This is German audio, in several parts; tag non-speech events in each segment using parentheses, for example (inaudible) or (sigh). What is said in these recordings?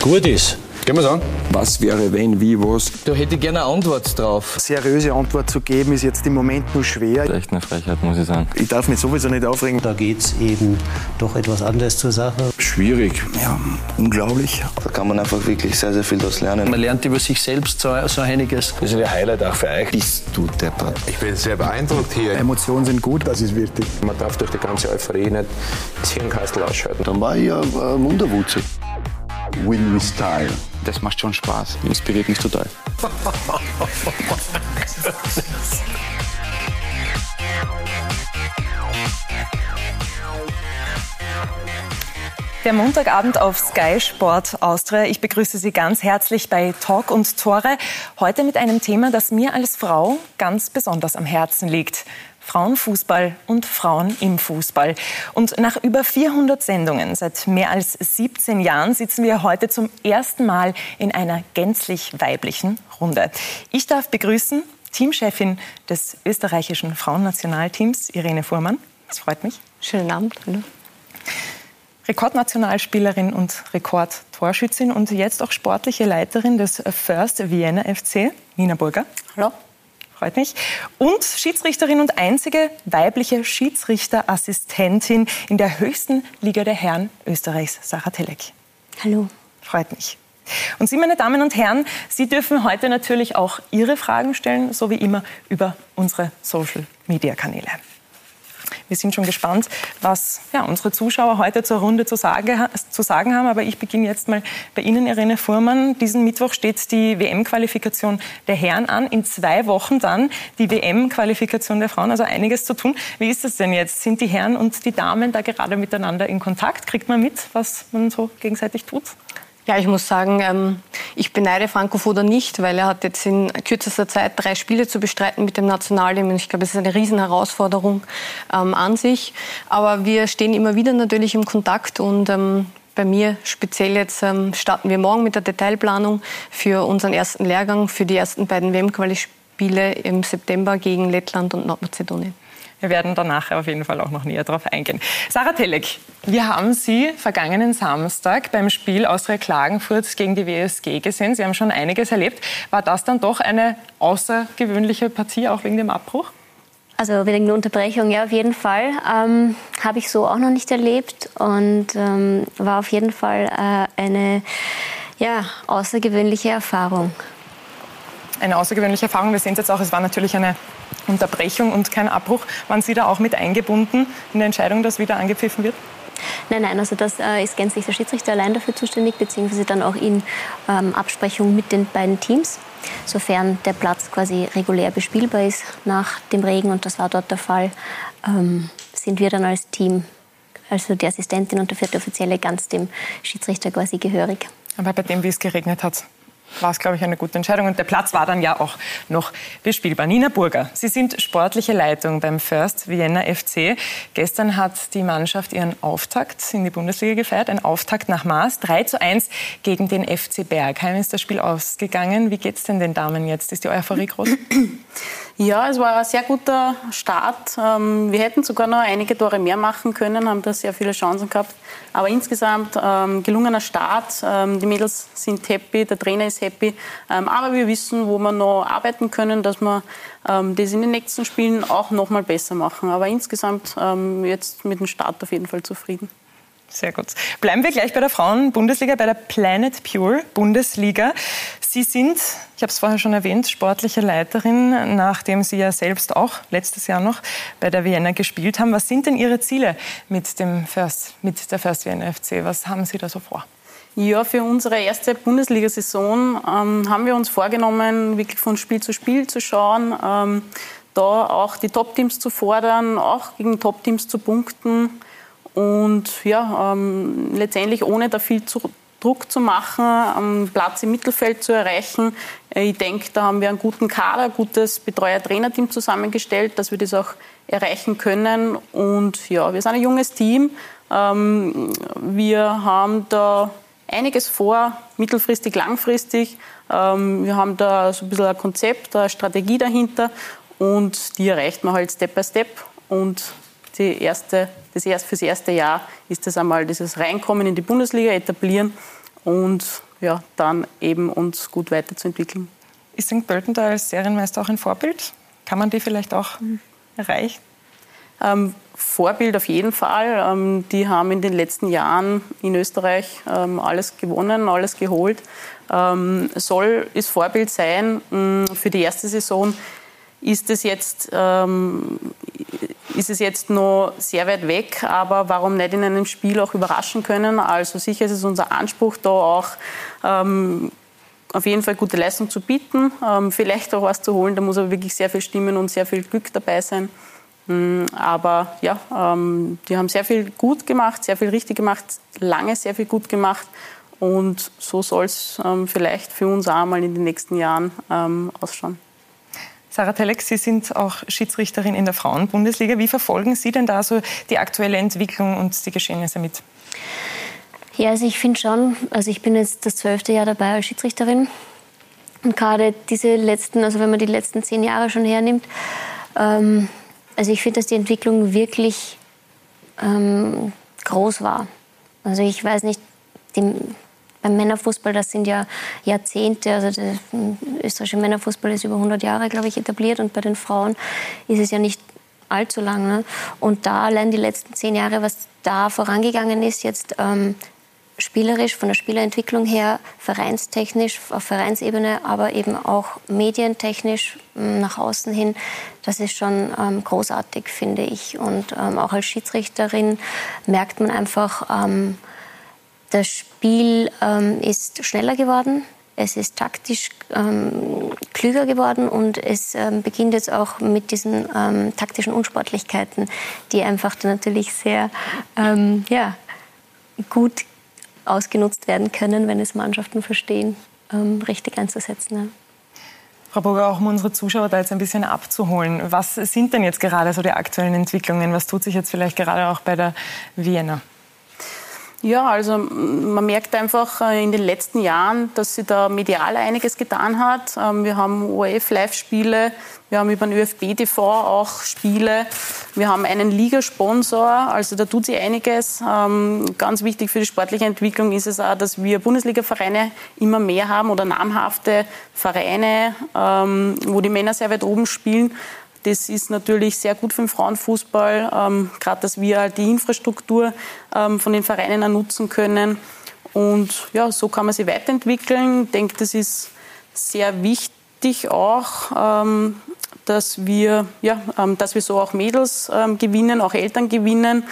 gut ist. Gehen wir an. Was wäre, wenn, wie, was? Da hätte ich gerne eine Antwort drauf. Seriöse Antwort zu geben, ist jetzt im Moment nur schwer. Echt eine Frechheit, muss ich sagen. Ich darf mich sowieso nicht aufregen. Da geht es eben doch etwas anders zur Sache. Schwierig. Ja, unglaublich. Da kann man einfach wirklich sehr, sehr viel daraus lernen. Man lernt über sich selbst so, so einiges. Das ist ein Highlight auch für euch. Bist du deppert. Ich bin sehr beeindruckt hier. Emotionen sind gut, das ist wichtig. Man darf durch die ganze Euphorie nicht das Hirnkastel ausschalten. Dann war ich ja äh, Wunderwutze. Win with Style. Das macht schon Spaß. Inspiriert mich total. Der Montagabend auf Sky Sport Austria. Ich begrüße Sie ganz herzlich bei Talk und Tore. Heute mit einem Thema, das mir als Frau ganz besonders am Herzen liegt. Frauenfußball und Frauen im Fußball. Und nach über 400 Sendungen seit mehr als 17 Jahren sitzen wir heute zum ersten Mal in einer gänzlich weiblichen Runde. Ich darf begrüßen Teamchefin des österreichischen Frauennationalteams, Irene Fuhrmann. Das freut mich. Schönen Abend. Hallo. Rekordnationalspielerin und Rekordtorschützin und jetzt auch sportliche Leiterin des First Vienna FC, Nina Burger. Hallo. Freut mich. Und Schiedsrichterin und einzige weibliche Schiedsrichterassistentin in der höchsten Liga der Herren Österreichs, Sarah Telek. Hallo. Freut mich. Und Sie, meine Damen und Herren, Sie dürfen heute natürlich auch Ihre Fragen stellen, so wie immer über unsere Social-Media-Kanäle. Wir sind schon gespannt, was ja, unsere Zuschauer heute zur Runde zu, sage, zu, sagen haben. Aber ich beginne jetzt mal bei Ihnen, Irene Fuhrmann. Diesen Mittwoch steht die WM-Qualifikation der Herren an. In zwei Wochen dann die WM-Qualifikation der Frauen. Also einiges zu tun. Wie ist das denn jetzt? Sind die Herren und die Damen da gerade miteinander in Kontakt? Kriegt man mit, was man so gegenseitig tut? Ja, ich muss sagen, ähm, ich beneide Franco Foda nicht, weil er hat jetzt in kürzester Zeit drei Spiele zu bestreiten mit dem Nationalteam. Und ich glaube, es ist eine Riesenherausforderung ähm, an sich. Aber wir stehen immer wieder natürlich im Kontakt und ähm, bei mir speziell jetzt ähm, starten wir morgen mit der Detailplanung für unseren ersten Lehrgang, für die ersten beiden WM-Quali-Spiele im September gegen Lettland und Nordmazedonien. Wir werden danach auf jeden Fall auch noch näher darauf eingehen. Sarah Telek, wir haben Sie vergangenen Samstag beim Spiel Austria Klagenfurt gegen die WSG gesehen. Sie haben schon einiges erlebt. War das dann doch eine außergewöhnliche Partie, auch wegen dem Abbruch? Also wegen der Unterbrechung, ja, auf jeden Fall. Ähm, Habe ich so auch noch nicht erlebt und ähm, war auf jeden Fall äh, eine ja, außergewöhnliche Erfahrung. Eine außergewöhnliche Erfahrung. Wir sehen es jetzt auch, es war natürlich eine Unterbrechung und kein Abbruch. Waren Sie da auch mit eingebunden in der Entscheidung, dass wieder angepfiffen wird? Nein, nein, also das äh, ist gänzlich der Schiedsrichter allein dafür zuständig, beziehungsweise dann auch in ähm, Absprechung mit den beiden Teams, sofern der Platz quasi regulär bespielbar ist nach dem Regen und das war dort der Fall, ähm, sind wir dann als Team, also die Assistentin und der vierte Offizielle, ganz dem Schiedsrichter quasi gehörig. Aber bei dem, wie es geregnet hat, war es, glaube ich, eine gute Entscheidung. Und der Platz war dann ja auch noch bespielbar. Nina Burger, Sie sind sportliche Leitung beim First Vienna FC. Gestern hat die Mannschaft ihren Auftakt in die Bundesliga gefeiert. Ein Auftakt nach Maß. 3 zu 1 gegen den FC Bergheim ist das Spiel ausgegangen. Wie geht es denn den Damen jetzt? Ist die Euphorie groß? (clears throat) Ja, es war ein sehr guter Start. Ähm, wir hätten sogar noch einige Tore mehr machen können, haben da sehr viele Chancen gehabt. Aber insgesamt ähm, gelungener Start. Ähm, die Mädels sind happy, der Trainer ist happy. aber wir wissen, wo wir noch arbeiten können, dass wir das in den nächsten Spielen auch noch mal besser machen. Aber insgesamt jetzt mit dem Start auf jeden Fall zufrieden. Sehr gut. Bleiben wir gleich bei der Frauen-Bundesliga, bei der Planet Pure Bundesliga. Sie sind, ich habe es vorher schon erwähnt, sportliche Leiterin, nachdem Sie ja selbst auch letztes Jahr noch bei der Vienna gespielt haben. Was sind denn Ihre Ziele mit, dem First, mit der First Vienna FC? Was haben Sie da so vor? Ja, für unsere erste Bundesliga-Saison ähm, haben wir uns vorgenommen, wirklich von Spiel zu Spiel zu schauen, ähm, da auch die Top-Teams zu fordern, auch gegen Top-Teams zu punkten und ja, ähm, letztendlich ohne da viel zu, Druck zu machen, einen Platz im Mittelfeld zu erreichen. Äh, ich denke, da haben wir einen guten Kader, ein gutes Betreuer-Trainerteam zusammengestellt, dass wir das auch erreichen können. Und ja, wir sind ein junges Team. Ähm, wir haben da einiges vor, mittelfristig, langfristig. Ähm, wir haben da so ein bisschen ein Konzept, eine Strategie dahinter und die erreicht man halt Step by Step. Und die erste, das erst fürs erste Jahr ist das einmal dieses Reinkommen in die Bundesliga etablieren und ja, dann eben uns gut weiterzuentwickeln. Ist St. Pölten da als Serienmeister auch ein Vorbild? Kann man die vielleicht auch erreichen? Ähm, Vorbild auf jeden Fall. Ähm, die haben in den letzten Jahren in Österreich ähm, alles gewonnen, alles geholt. Ähm, soll es Vorbild sein mh, für die erste Saison. Ist es jetzt ähm, jetzt noch sehr weit weg, aber warum nicht in einem Spiel auch überraschen können? Also sicher ist es unser Anspruch, da auch ähm, auf jeden Fall gute Leistung zu bieten, ähm, vielleicht auch was zu holen. Da muss aber wirklich sehr viel Stimmen und sehr viel Glück dabei sein. Mm, aber ja, ähm, die haben sehr viel gut gemacht, sehr viel richtig gemacht, lange sehr viel gut gemacht. Und so soll es ähm, vielleicht für uns auch mal in den nächsten Jahren ähm, ausschauen. Sarah Telek, Sie sind auch Schiedsrichterin in der Frauenbundesliga. Wie verfolgen Sie denn da so die aktuelle Entwicklung und die Geschehnisse mit? Ja, also ich finde schon, also ich bin jetzt das zwölfte Jahr dabei als Schiedsrichterin. Und gerade diese letzten, also wenn man die letzten zehn Jahre schon hernimmt, ähm, also ich finde, dass die Entwicklung wirklich ähm, groß war. Also ich weiß nicht, die, beim Männerfußball, das sind ja Jahrzehnte, also der österreichische Männerfußball ist über 100 Jahre, glaube ich, etabliert und bei den Frauen ist es ja nicht allzu lange. Und da allein die letzten zehn Jahre, was da vorangegangen ist, jetzt ähm, spielerisch, von der Spielerentwicklung her, vereinstechnisch, auf Vereinsebene, aber eben auch medientechnisch nach außen hin, das ist schon ähm, großartig, finde ich. Und ähm, auch als Schiedsrichterin merkt man einfach, ähm, das Spiel ähm, ist schneller geworden, es ist taktisch ähm, klüger geworden und es ähm, beginnt jetzt auch mit diesen ähm, taktischen Unsportlichkeiten, die einfach natürlich sehr ähm, ja, gut ausgenutzt werden können, wenn es Mannschaften verstehen, ähm, richtig einzusetzen. Ja. Frau Burger, auch um unsere Zuschauer da jetzt ein bisschen abzuholen. Was sind denn jetzt gerade so die aktuellen Entwicklungen? Was tut sich jetzt vielleicht gerade auch bei der Vienna? Ja, also man merkt einfach äh, in den letzten Jahren, dass sie da medial einiges getan hat. Ähm, wir haben ORF-Live-Spiele, wir haben über den ÖFB-TV auch Spiele, wir haben einen Ligasponsor, also da tut sie einiges. Ähm, ganz wichtig für die sportliche Entwicklung ist es auch, dass wir Bundesliga-Vereine immer mehr haben oder namhafte Vereine, ähm, wo die Männer sehr weit oben spielen. Das ist natürlich sehr gut für den Frauenfußball, ähm, gerade dass wir halt die Infrastruktur ähm, von den Vereinen auch nutzen können. Und ja, so kann man sich weiterentwickeln. Ich denke, das ist sehr wichtig auch, ähm, dass, wir, ja, ähm, dass wir so auch Mädels ähm, gewinnen, auch Eltern gewinnen,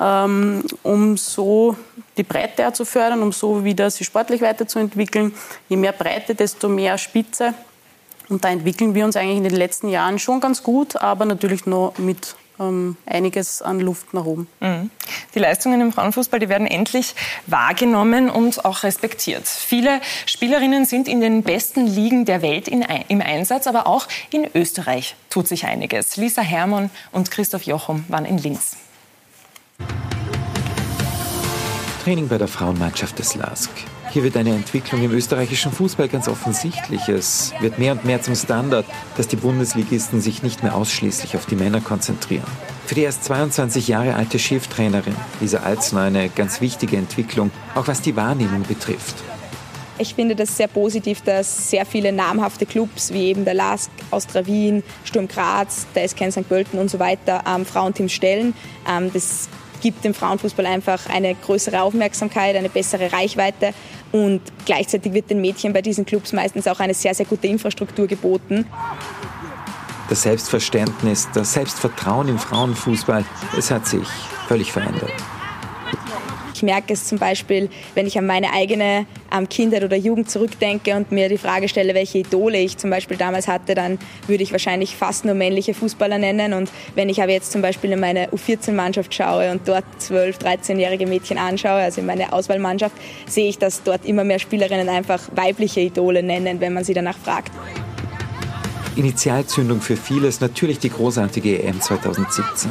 ähm, um so die Breite zu fördern, um so wieder sich sportlich weiterzuentwickeln. Je mehr Breite, desto mehr Spitze. Und da entwickeln wir uns eigentlich in den letzten Jahren schon ganz gut, aber natürlich noch mit ähm, einiges an Luft nach oben. Mhm. Die Leistungen im Frauenfußball, die werden endlich wahrgenommen und auch respektiert. Viele Spielerinnen sind in den besten Ligen der Welt in, im Einsatz, aber auch in Österreich tut sich einiges. Lisa Hermann und Christoph Jochum waren in Linz. Training bei der Frauenmannschaft des LASK. Hier wird eine Entwicklung im österreichischen Fußball ganz offensichtlich. Es wird mehr und mehr zum Standard, dass die Bundesligisten sich nicht mehr ausschließlich auf die Männer konzentrieren. Für die erst 22 Jahre alte Cheftrainerin Lisa Alzner eine ganz wichtige Entwicklung, auch was die Wahrnehmung betrifft. Ich finde das sehr positiv, dass sehr viele namhafte Clubs wie eben der LASK, Austria Wien, Sturm Graz, der SK St. Pölten und so weiter ähm, Frauenteams stellen. Ähm, das gibt dem Frauenfußball einfach eine größere Aufmerksamkeit, eine bessere Reichweite und gleichzeitig wird den Mädchen bei diesen Clubs meistens auch eine sehr, sehr gute Infrastruktur geboten. Das Selbstverständnis, das Selbstvertrauen im Frauenfußball, es hat sich völlig verändert. Ich merke es zum Beispiel, wenn ich an meine eigene ähm, Kindheit oder Jugend zurückdenke und mir die Frage stelle, welche Idole ich zum Beispiel damals hatte, dann würde ich wahrscheinlich fast nur männliche Fußballer nennen. Und wenn ich aber jetzt zum Beispiel in meine U14-Mannschaft schaue und dort 12-, 13-jährige Mädchen anschaue, also in meine Auswahlmannschaft, sehe ich, dass dort immer mehr Spielerinnen einfach weibliche Idole nennen, wenn man sie danach fragt. Initialzündung für vieles natürlich die großartige EM 2017.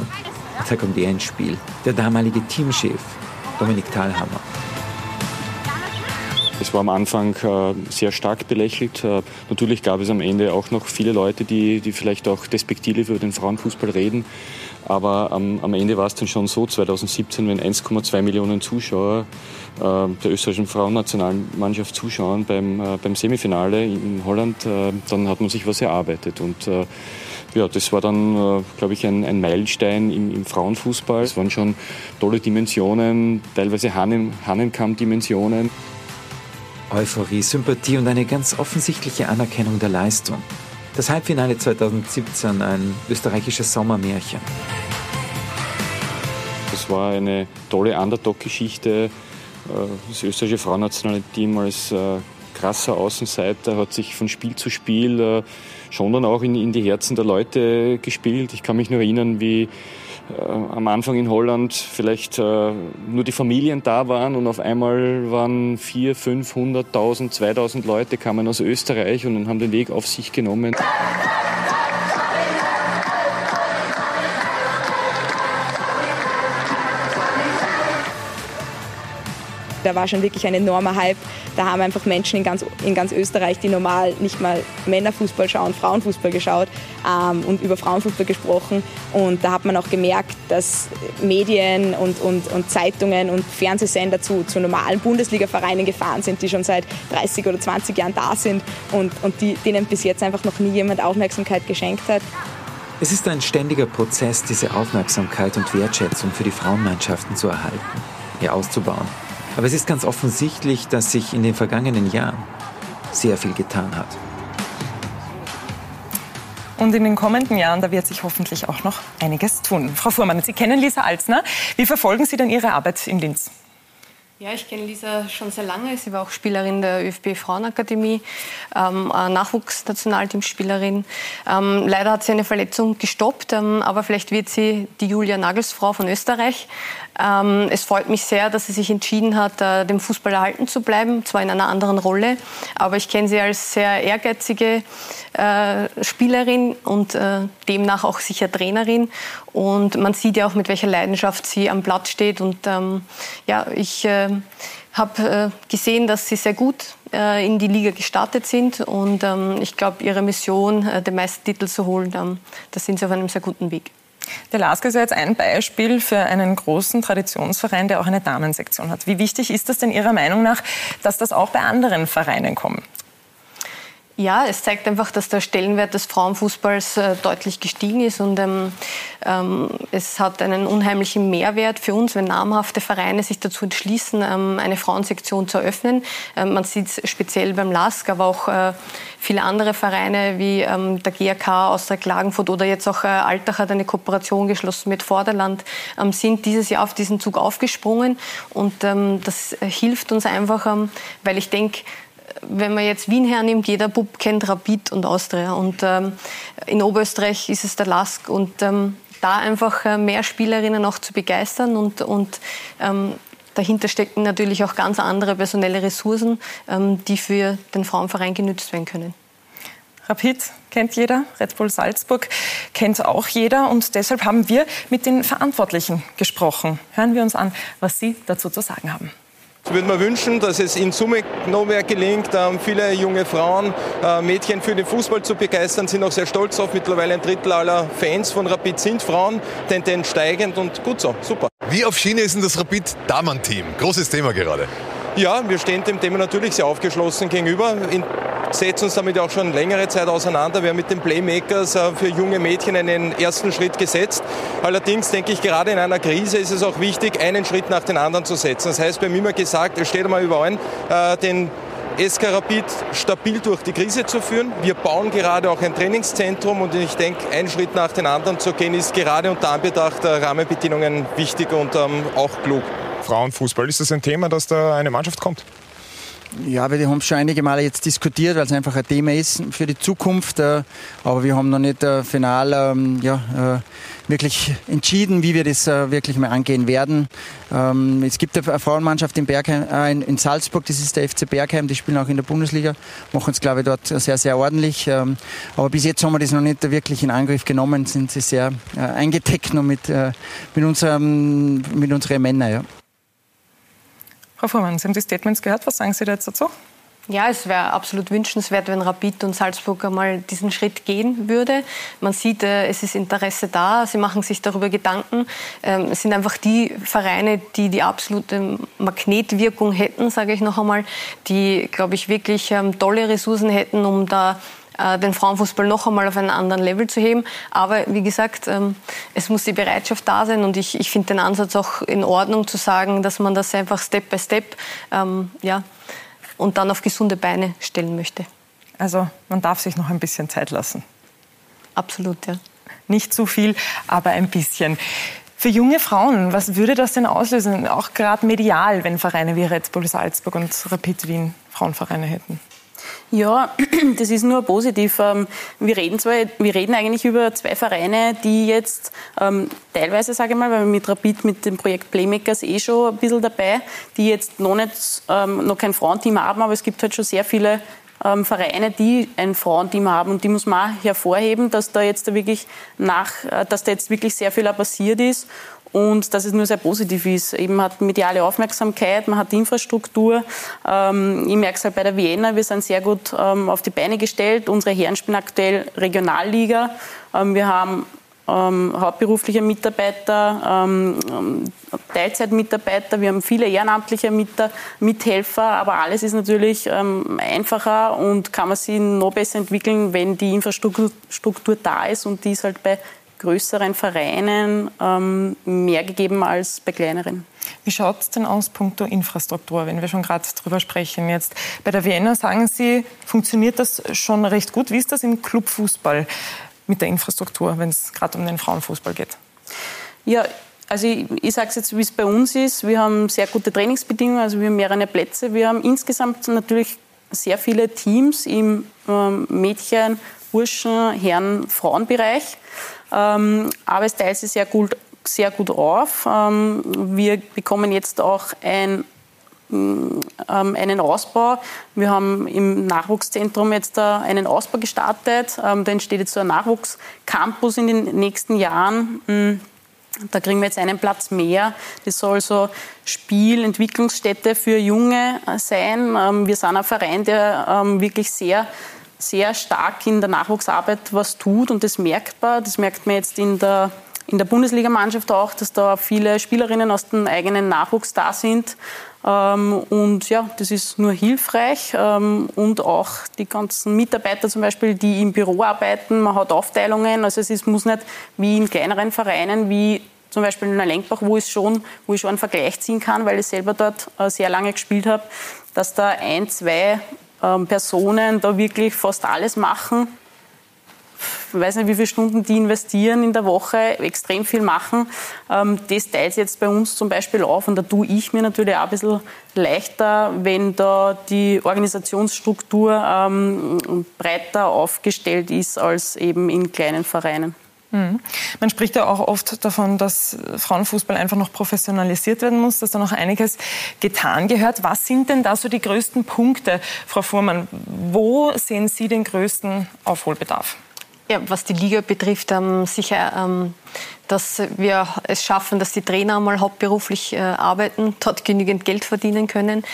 Da kommt ihr ins Spiel. Der damalige Teamchef Dominik Thalhammer. Es war am Anfang äh, sehr stark belächelt. Äh, natürlich gab es am Ende auch noch viele Leute, die, die vielleicht auch despektierlich über den Frauenfußball reden. Aber am, am Ende war es dann schon so, 2017, wenn 1,2 Millionen Zuschauer äh, der österreichischen Frauennationalmannschaft zuschauen beim, äh, beim Semifinale in Holland, äh, dann hat man sich was erarbeitet. Und äh, ja, das war dann, äh, glaube ich, ein, ein Meilenstein im, im, Frauenfußball. Es waren schon tolle Dimensionen, teilweise Hannen, Hannenkamm-Dimensionen. Euphorie, Sympathie und eine ganz offensichtliche Anerkennung der Leistung. Das Halbfinale 2017, ein österreichisches Sommermärchen. Das war eine tolle Underdog-Geschichte. Äh, das österreichische Frauennationalteam als äh, krasser Außenseiter hat sich von Spiel zu Spiel schon dann auch in, in die Herzen der Leute gespielt. Ich kann mich nur erinnern, wie äh, am Anfang in Holland vielleicht äh, nur die Familien da waren und auf einmal waren vier, 500.000, 2000 Leute kamen aus Österreich und haben den Weg auf sich genommen. Da war schon wirklich ein enormer Hype. Da haben einfach Menschen in ganz, in ganz Österreich, die normal nicht mal Männerfußball schauen, Frauenfußball geschaut ähm, und über Frauenfußball gesprochen. Und da hat man auch gemerkt, dass Medien und, und, und Zeitungen und Fernsehsender zu, zu normalen Bundesliga-Vereinen gefahren sind, die schon seit 30 oder 20 Jahren da sind und, und die, denen bis jetzt einfach noch nie jemand Aufmerksamkeit geschenkt hat. Es ist ein ständiger Prozess, diese Aufmerksamkeit und Wertschätzung für die Frauenmannschaften zu erhalten, ihr auszubauen. Aber es ist ganz offensichtlich, dass sich in den vergangenen Jahren sehr viel getan hat. Und in den kommenden Jahren, da wird sich hoffentlich auch noch einiges tun. Frau Fuhrmann, Sie kennen Lisa Alsner. Wie verfolgen Sie denn Ihre Arbeit in Linz? Ja, ich kenne Lisa schon sehr lange. Sie war auch Spielerin der ÖFB Frauenakademie, ähm, Nachwuchsnationalteamspielerin. Ähm, leider hat sie eine Verletzung gestoppt, ähm, aber vielleicht wird sie die Julia Nagelsfrau von Österreich. Ähm, es freut mich sehr, dass sie sich entschieden hat, äh, dem Fußball erhalten zu bleiben, zwar in einer anderen Rolle, aber ich kenne sie als sehr ehrgeizige äh, Spielerin und äh, demnach auch sicher Trainerin. Und man sieht ja auch, mit welcher Leidenschaft sie am Platz steht. Und ähm, ja, ich äh, habe äh, gesehen, dass sie sehr gut äh, in die Liga gestartet sind. Und ähm, ich glaube, ihre Mission, den Meistertitel zu holen, ähm, da sind sie auf einem sehr guten Weg. Der LASK ist ja jetzt ein Beispiel für einen großen Traditionsverein, der auch eine Damensektion hat. Wie wichtig ist das denn Ihrer Meinung nach, dass das auch bei anderen Vereinen kommt? Ja, es zeigt einfach, dass der Stellenwert des Frauenfußballs äh, deutlich gestiegen ist und ähm, ähm, es hat einen unheimlichen Mehrwert für uns, wenn namhafte Vereine sich dazu entschließen, ähm, eine Frauensektion zu eröffnen. Ähm, man sieht es speziell beim LASK, aber auch äh, viele andere Vereine wie der GRK aus der Klagenfurt oder jetzt auch äh, Altach hat eine Kooperation geschlossen mit Vorderland, sind dieses Jahr auf diesen Zug aufgesprungen und das hilft uns einfach, weil ich denke, wenn man jetzt Wien hernimmt, jeder Bub kennt Rapid und Austria. Und ähm, in Oberösterreich ist es der Lask. Und ähm, da einfach äh, mehr Spielerinnen auch zu begeistern und, und ähm, dahinter stecken natürlich auch ganz andere personelle Ressourcen, ähm, die für den Frauenverein genützt werden können. Rapid kennt jeder, Red Bull Salzburg kennt auch jeder und deshalb haben wir mit den Verantwortlichen gesprochen. Hören wir uns an, was Sie dazu zu sagen haben. Ich würde mir wünschen, dass es in Summe noch mehr gelingt, ähm, viele junge Frauen, äh, Mädchen für den Fußball zu begeistern, sind auch sehr stolz auf. Mittlerweile ein Drittel aller Fans von Rapid sind Frauen, Tendenz steigend und gut so, super. Wie auf Schiene ist denn das Rapid-Damen-Team? Großes Thema gerade. Ja, wir stehen dem Thema natürlich sehr aufgeschlossen gegenüber. In, setzen uns damit auch schon längere Zeit auseinander. Wir haben mit den Playmakers äh, für junge Mädchen einen ersten Schritt gesetzt. Allerdings denke ich, gerade in einer Krise ist es auch wichtig, einen Schritt nach dem anderen zu setzen. Das heißt, wir haben immer gesagt, es steht einmal über allen, äh, den SK Rapid stabil durch die Krise zu führen. Wir bauen gerade auch ein Trainingszentrum und ich denke, einen Schritt nach dem anderen zu gehen, ist gerade unter Anbetracht der Rahmenbedingungen wichtig und ähm, auch klug. Frauenfußball, ist das ein Thema, dass da eine Mannschaft kommt? Ja, wir haben es schon einige Male jetzt diskutiert, weil es einfach ein Thema ist für die Zukunft. Äh, aber wir haben noch nicht äh, final ähm, ja, äh, wirklich entschieden, wie wir das wirklich mal angehen werden. Ähm, es gibt eine Frauenmannschaft in, Bergheim, in Salzburg, das ist der FC Bergheim, die spielen auch in der Bundesliga, machen es, glaube ich, dort sehr, sehr ordentlich. Ähm, aber bis jetzt haben wir das noch nicht wirklich in Angriff genommen, sind sie sehr eingedeckt noch mit, mit, unserem, mit unseren Männern. Ja. Frau Fuhrmann, Sie haben die Statements gehört. Was sagen Sie dazu? Ja, es wäre absolut wünschenswert, wenn Rapid und Salzburg einmal diesen Schritt gehen würde. Man sieht, äh, es ist Interesse da, sie machen sich darüber Gedanken. Ähm, es sind einfach die Vereine, die die absolute Magnetwirkung hätten, sage ich noch einmal, die, glaube ich, wirklich ähm, tolle Ressourcen hätten, um da den Frauenfußball noch einmal auf einen anderen Level zu heben. Aber wie gesagt, ähm, es muss die Bereitschaft da sein und ich, ich finde den Ansatz auch in Ordnung zu sagen, dass man das einfach Step by Step ja, und dann auf gesunde Beine stellen möchte. Also man darf sich noch ein bisschen Zeit lassen. Absolut, ja. Nicht zu viel, aber ein bisschen. Für junge Frauen, was würde das denn auslösen, auch gerade medial, wenn Vereine wie Red Bull Salzburg und Rapid Wien Frauenvereine hätten? Ja, (clears throat) das ist nur positiv. Ähm, wir reden, zwar, wir reden eigentlich über zwei Vereine, die jetzt ähm, teilweise, sage ich mal, weil wir mit Rapid, mit dem Projekt Playmakers eh schon ein bisschen dabei, die jetzt noch, nicht, ähm, noch kein Frauenteam haben, aber es gibt halt schon sehr viele ähm, Vereine, die ein Frauenteam haben. Und die muss man auch hervorheben, dass da jetzt wirklich nach, äh, dass da jetzt wirklich sehr viel passiert ist und dass es nur sehr positiv ist. Eben hat mediale Aufmerksamkeit, man hat Infrastruktur. Ähm, ich merke es halt bei der Vienna, wir sind sehr gut ähm, auf die Beine gestellt. Unsere Herren spielen aktuell Regionalliga. Ähm, wir haben hauptberufliche Mitarbeiter, Teilzeitmitarbeiter, wir haben viele ehrenamtliche Mithelfer, aber alles ist natürlich einfacher und kann man sich noch besser entwickeln, wenn die Infrastruktur da ist und die ist halt bei größeren Vereinen ähm, mehr gegeben als bei kleineren. Wie schaut es denn aus, punkto Infrastruktur, wenn wir schon gerade drüber sprechen? Jetzt bei der Vienna sagen Sie, funktioniert das schon recht gut. Wie ist das im Clubfußball mit der Infrastruktur, wenn es gerade um den Frauenfußball geht? Ja, also ich, ich sage es jetzt, wie es bei uns ist. Wir haben sehr gute Trainingsbedingungen, also wir haben mehrere Plätze. Wir haben insgesamt natürlich sehr viele Teams im ähm, Mädchen, Burschen, Herren, Frauenbereich. Ähm, aber es teilt sich sehr gut, sehr gut auf. Ähm, wir bekommen jetzt auch ein ähm, einen Ausbau. Wir haben im Nachwuchszentrum jetzt einen Ausbau gestartet. Da entsteht jetzt so ein Nachwuchscampus in den nächsten Jahren. Hm, da kriegen wir jetzt einen Platz mehr. Das soll so Spiel, Entwicklungsstätte für Junge sein. Wir sind ein Verein, der wirklich sehr sehr stark in der Nachwuchsarbeit was tut und das merkt man. Das merkt man jetzt in der, in der Bundesligamannschaft auch, dass da viele Spielerinnen aus dem eigenen Nachwuchs da sind. Ähm, und ja, das ist nur hilfreich. Ähm, und auch die ganzen Mitarbeiter zum Beispiel, die im Büro arbeiten, man hat Aufteilungen. Also es ist, muss nicht wie in kleineren Vereinen, wie zum Beispiel in Lenkbach, wo ich schon, wo ich schon einen Vergleich ziehen kann, weil ich selber dort äh, sehr lange gespielt habe, dass da ein, zwei ähm, Personen da wirklich fast alles machen. Ich weiß nicht, wie viele Stunden die investieren in der Woche, extrem viel machen. Ähm, das teilt jetzt bei uns zum Beispiel auf und da tue ich mir natürlich auch ein bisschen leichter, wenn da die Organisationsstruktur ähm, breiter aufgestellt ist als eben in kleinen Vereinen. Mhm. Man spricht ja auch oft davon, dass Frauenfußball einfach noch professionalisiert werden muss, dass da noch einiges getan gehört. Was sind denn da so die größten Punkte, Frau Fuhrmann? Wo sehen Sie den größten Aufholbedarf? Ja, was die Liga betrifft, ähm, sicher, ähm, dass wir es schaffen, dass die Trainer mal hauptberuflich äh, arbeiten, dort genügend Geld verdienen können,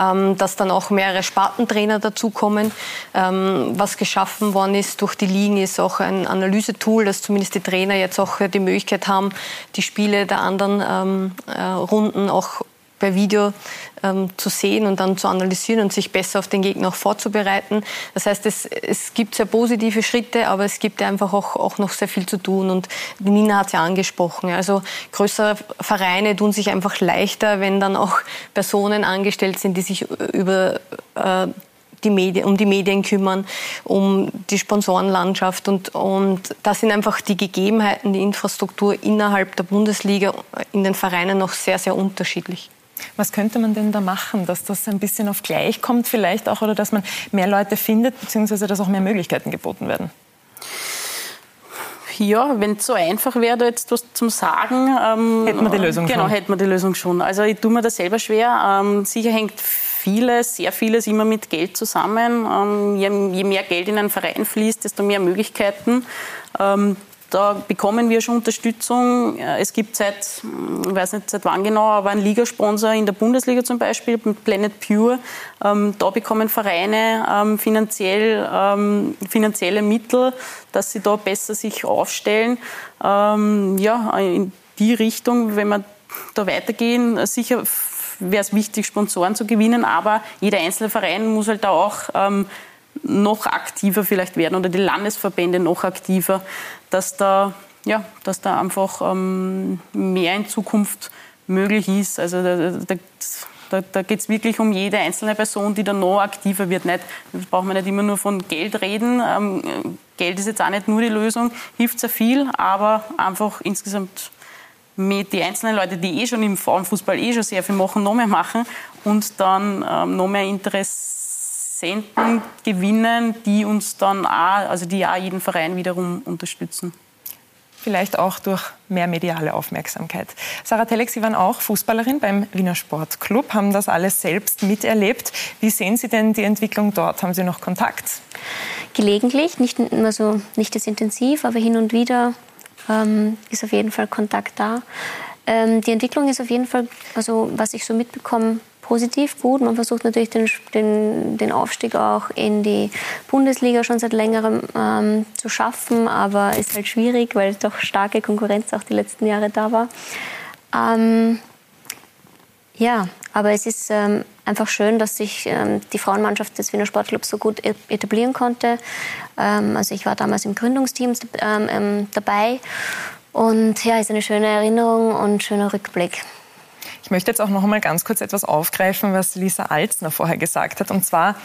ähm, dass dann auch mehrere Spartentrainer dazukommen. Ähm, was geschaffen worden ist durch die Ligen, ist auch ein Analysetool, dass zumindest die Trainer jetzt auch die Möglichkeit haben, die Spiele der anderen ähm, äh, Runden auch per Video ähm, zu sehen und dann zu analysieren und sich besser auf den Gegner auch vorzubereiten. Das heißt, es, es gibt sehr positive Schritte, aber es gibt einfach auch, auch noch sehr viel zu tun. Und Nina hat es ja angesprochen. Also größere Vereine tun sich einfach leichter, wenn dann auch Personen angestellt sind, die sich über äh, die Medien, um die Medien kümmern, um die Sponsorenlandschaft. Und, und da sind einfach die Gegebenheiten, die Infrastruktur innerhalb der Bundesliga in den Vereinen noch sehr, sehr unterschiedlich. Was könnte man denn da machen, dass das ein bisschen auf gleich kommt vielleicht auch oder dass man mehr Leute findet, beziehungsweise dass auch mehr Möglichkeiten geboten werden? Ja, wenn es so einfach wäre, da jetzt was zum Sagen. Ähm, hätten wir die Lösung genau, schon. Genau, hätten wir die Lösung schon. Also ich tue mir das selber schwer. Ähm, sicher hängt vieles, sehr vieles immer mit Geld zusammen. Ähm, je, je, mehr Geld in einen Verein fließt, desto mehr Möglichkeiten. Ähm, da bekommen wir schon Unterstützung. Es gibt seit, ich weiß nicht seit wann genau, aber einen Ligasponsor in der Bundesliga zum Beispiel, Planet Pure. Ähm, da bekommen Vereine ähm, finanziell, ähm, finanzielle Mittel, dass sie da besser sich aufstellen. Ähm, ja, in die Richtung, wenn wir da weitergehen, sicher wäre es wichtig, Sponsoren zu gewinnen, aber jeder einzelne Verein muss halt da auch ähm, noch aktiver vielleicht werden oder die Landesverbände noch aktiver, dass da, ja, dass da einfach ähm, mehr in Zukunft möglich ist. Also da, da, da, da geht es wirklich um jede einzelne Person, die da noch aktiver wird. Nicht, da braucht man nicht immer nur von Geld reden. Ähm, Geld ist jetzt auch nicht nur die Lösung, hilft sehr viel, aber einfach insgesamt mit die einzelnen Leute, die eh schon im Frauenfußball eh schon sehr viel machen, noch mehr machen und dann ähm, noch mehr Interessenten gewinnen, die uns dann auch, also die auch jeden Verein wiederum unterstützen. Vielleicht auch durch mehr mediale Aufmerksamkeit. Sarah Telek, Sie waren auch Fußballerin beim Wiener Sportclub, haben das alles selbst miterlebt. Wie sehen Sie denn die Entwicklung dort? Haben Sie noch Kontakt? Gelegentlich, nicht, also nicht das intensiv, aber hin und wieder ähm, ist auf jeden Fall Kontakt da. Ähm, die Entwicklung ist auf jeden Fall, also was ich so mitbekomme, positiv gut. Man versucht natürlich den, den, den Aufstieg auch in die Bundesliga schon seit längerem ähm, zu schaffen, aber ist halt schwierig, weil doch starke Konkurrenz auch die letzten Jahre da war. Ähm, ja, aber es ist ähm, einfach schön, dass sich ähm, die Frauenmannschaft des Wiener Sportclubs so gut etablieren konnte. Ähm, also ich war damals im Gründungsteam ähm, ähm, dabei und ja, ist eine schöne Erinnerung und schöner Rückblick. Ich möchte jetzt auch noch einmal ganz kurz etwas aufgreifen, was Lisa Alzner vorher gesagt hat, und zwar,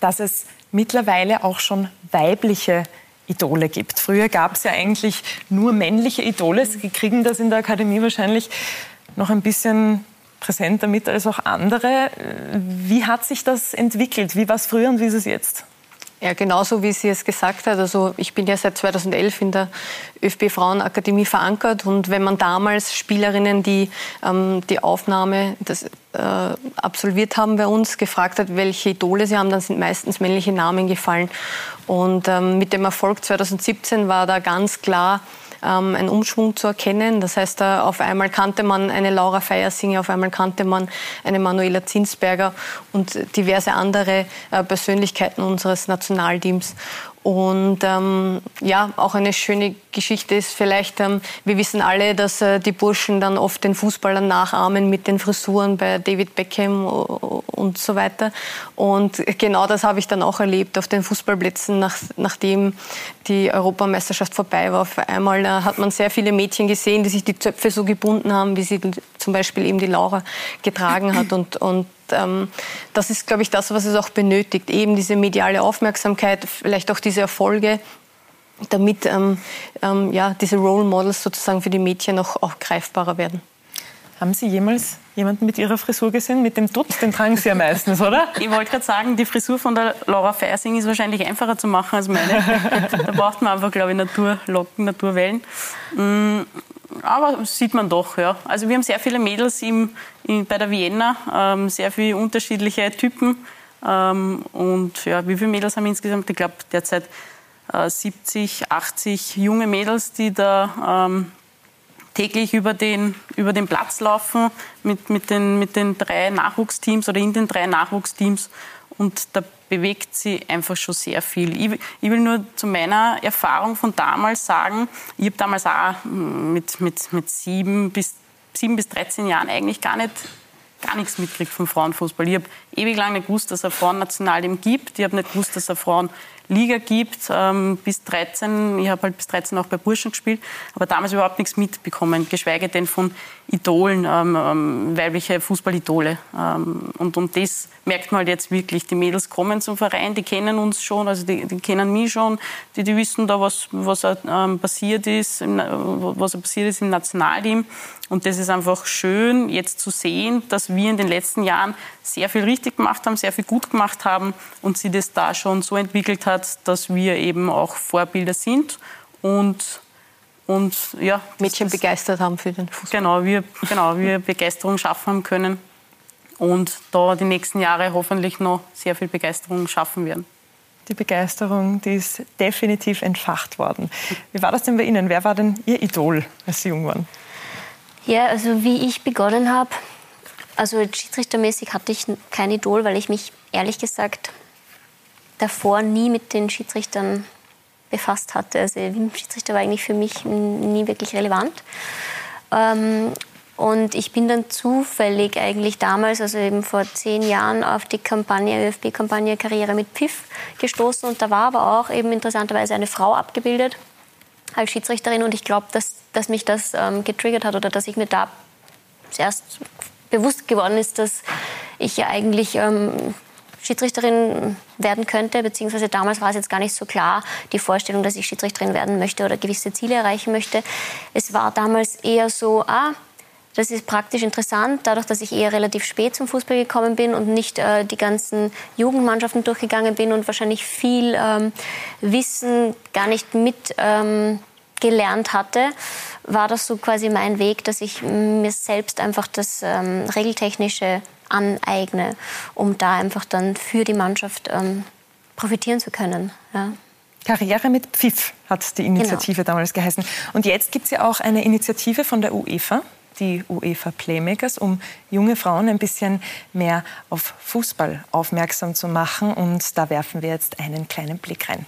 dass es mittlerweile auch schon weibliche Idole gibt. Früher gab es ja eigentlich nur männliche Idole. Sie kriegen das in der Akademie wahrscheinlich noch ein bisschen präsenter mit als auch andere. Wie hat sich das entwickelt? Wie war es früher und wie ist es jetzt? Ja, genauso wie sie es gesagt hat. Also ich bin ja seit 2011 in der ÖFB Frauenakademie verankert und wenn man damals Spielerinnen, die ähm, die Aufnahme das, äh, absolviert haben bei uns, gefragt hat, welche Idole sie haben, dann sind meistens männliche Namen gefallen. Und ähm, mit dem Erfolg 2017 war da ganz klar, ähm, ein Umschwung zu erkennen. Das heißt, äh, auf einmal kannte man eine Laura Feiersinger, auf einmal kannte man eine Manuela Zinsberger und diverse andere äh, Persönlichkeiten unseres Nationalteams. Und ähm, ja, auch eine schöne Geschichte ist vielleicht, ähm, wir wissen alle, dass äh, die Burschen dann oft den Fußballern nachahmen mit den Frisuren bei David Beckham und so weiter. Und genau das habe ich dann auch erlebt auf den Fußballplätzen, nach, nachdem die Europameisterschaft vorbei war. Auf einmal äh, hat man sehr viele Mädchen gesehen, die sich die Zöpfe so gebunden haben, wie sie zum Beispiel eben die Laura getragen hat. Und, und ähm, das ist, glaube ich, das, was es auch benötigt. Eben diese mediale Aufmerksamkeit, vielleicht auch diese Erfolge, damit ähm, ähm, ja, diese Role Models sozusagen für die Mädchen auch, auch greifbarer werden. Haben Sie jemals jemanden mit Ihrer Frisur gesehen? Mit dem Dutt, den tragen Sie ja meistens, oder? (laughs) Ich wollte gerade sagen, die Frisur von der Laura Fersing ist wahrscheinlich einfacher zu machen als meine. (laughs) da braucht man einfach, glaube ich, Naturlocken, Naturwellen. Aber sieht man doch, ja. Also wir haben sehr viele Mädels im, in, bei der Vienna, ähm, sehr viele unterschiedliche Typen. Ähm, und ja, wie viele Mädels haben wir insgesamt? Ich glaube derzeit äh, 70, 80 junge Mädels, die da ähm, täglich über den, über den Platz laufen mit, mit, den, mit den drei Nachwuchsteams oder in den drei Nachwuchsteams. Und da bewegt sie einfach schon sehr viel. Ich, ich, will nur zu meiner Erfahrung von damals sagen, ich habe damals auch mit, mit, mit sieben, bis, sieben bis 13 Jahren eigentlich gar nicht gar nichts mitgekriegt vom Frauenfußball. Ich habe ewig lang nicht gewusst, dass es ein Frauennationalteam gibt. Ich habe nicht gewusst, dass es eine Frauenliga gibt. Ähm, bis 13, ich habe halt bis 13 auch bei Burschen gespielt, aber damals überhaupt nichts mitbekommen, geschweige denn von Idolen, ähm, ähm, weibliche Fußballidole. Ähm, und, und das merkt man halt jetzt wirklich. Die Mädels kommen zum Verein, die kennen uns schon, also die, die kennen mich schon, die, die wissen da, was, was ähm, passiert ist, was passiert ist im Nationalteam. Und das ist einfach schön, jetzt zu sehen, dass wir in den letzten Jahren sehr viel richtig gemacht haben, sehr viel gut gemacht haben und sie das da schon so entwickelt hat, dass wir eben auch Vorbilder sind und und ja, Mädchen das, begeistert haben für den Fußball. Genau, wir, genau, wir Begeisterung schaffen haben können und da die nächsten Jahre hoffentlich noch sehr viel Begeisterung schaffen werden. die Begeisterung, die ist definitiv entfacht worden. Wie war das denn bei Ihnen? Wer war denn Ihr Idol, als Sie jung waren? Ja, also wie ich begonnen habe, also schiedsrichtermäßig hatte ich kein Idol, weil ich mich ehrlich gesagt davor nie mit den Schiedsrichtern befasst hatte. Also Schiedsrichter war eigentlich für mich nie wirklich relevant. Ähm, und ich bin dann zufällig eigentlich damals, also eben vor zehn Jahren, auf die Kampagne, ÖFB-Kampagne Karriere mit Pfiff gestoßen. Und da war aber auch eben interessanterweise eine Frau abgebildet als Schiedsrichterin. Und ich glaube, dass, dass mich das ähm, getriggert hat oder dass ich mir da zuerst bewusst geworden ist, dass ich ja eigentlich ähm, Schiedsrichterin werden könnte, beziehungsweise damals war es jetzt gar nicht so klar, die Vorstellung, dass ich Schiedsrichterin werden möchte oder gewisse Ziele erreichen möchte. Es war damals eher so, ah, das ist praktisch interessant, dadurch, dass ich eher relativ spät zum Fußball gekommen bin und nicht äh, die ganzen Jugendmannschaften durchgegangen bin und wahrscheinlich viel ähm, Wissen gar nicht mit ähm, gelernt hatte, war das so quasi mein Weg, dass ich mir selbst einfach das ähm, Regeltechnische aneigne, um da einfach dann für die Mannschaft ähm, profitieren zu können. Ja. Karriere mit Pfiff hat die Initiative genau. damals geheißen. Und jetzt gibt es ja auch eine Initiative von der UEFA, die UEFA Playmakers, um junge Frauen ein bisschen mehr auf Fußball aufmerksam zu machen. Und da werfen wir jetzt einen kleinen Blick rein.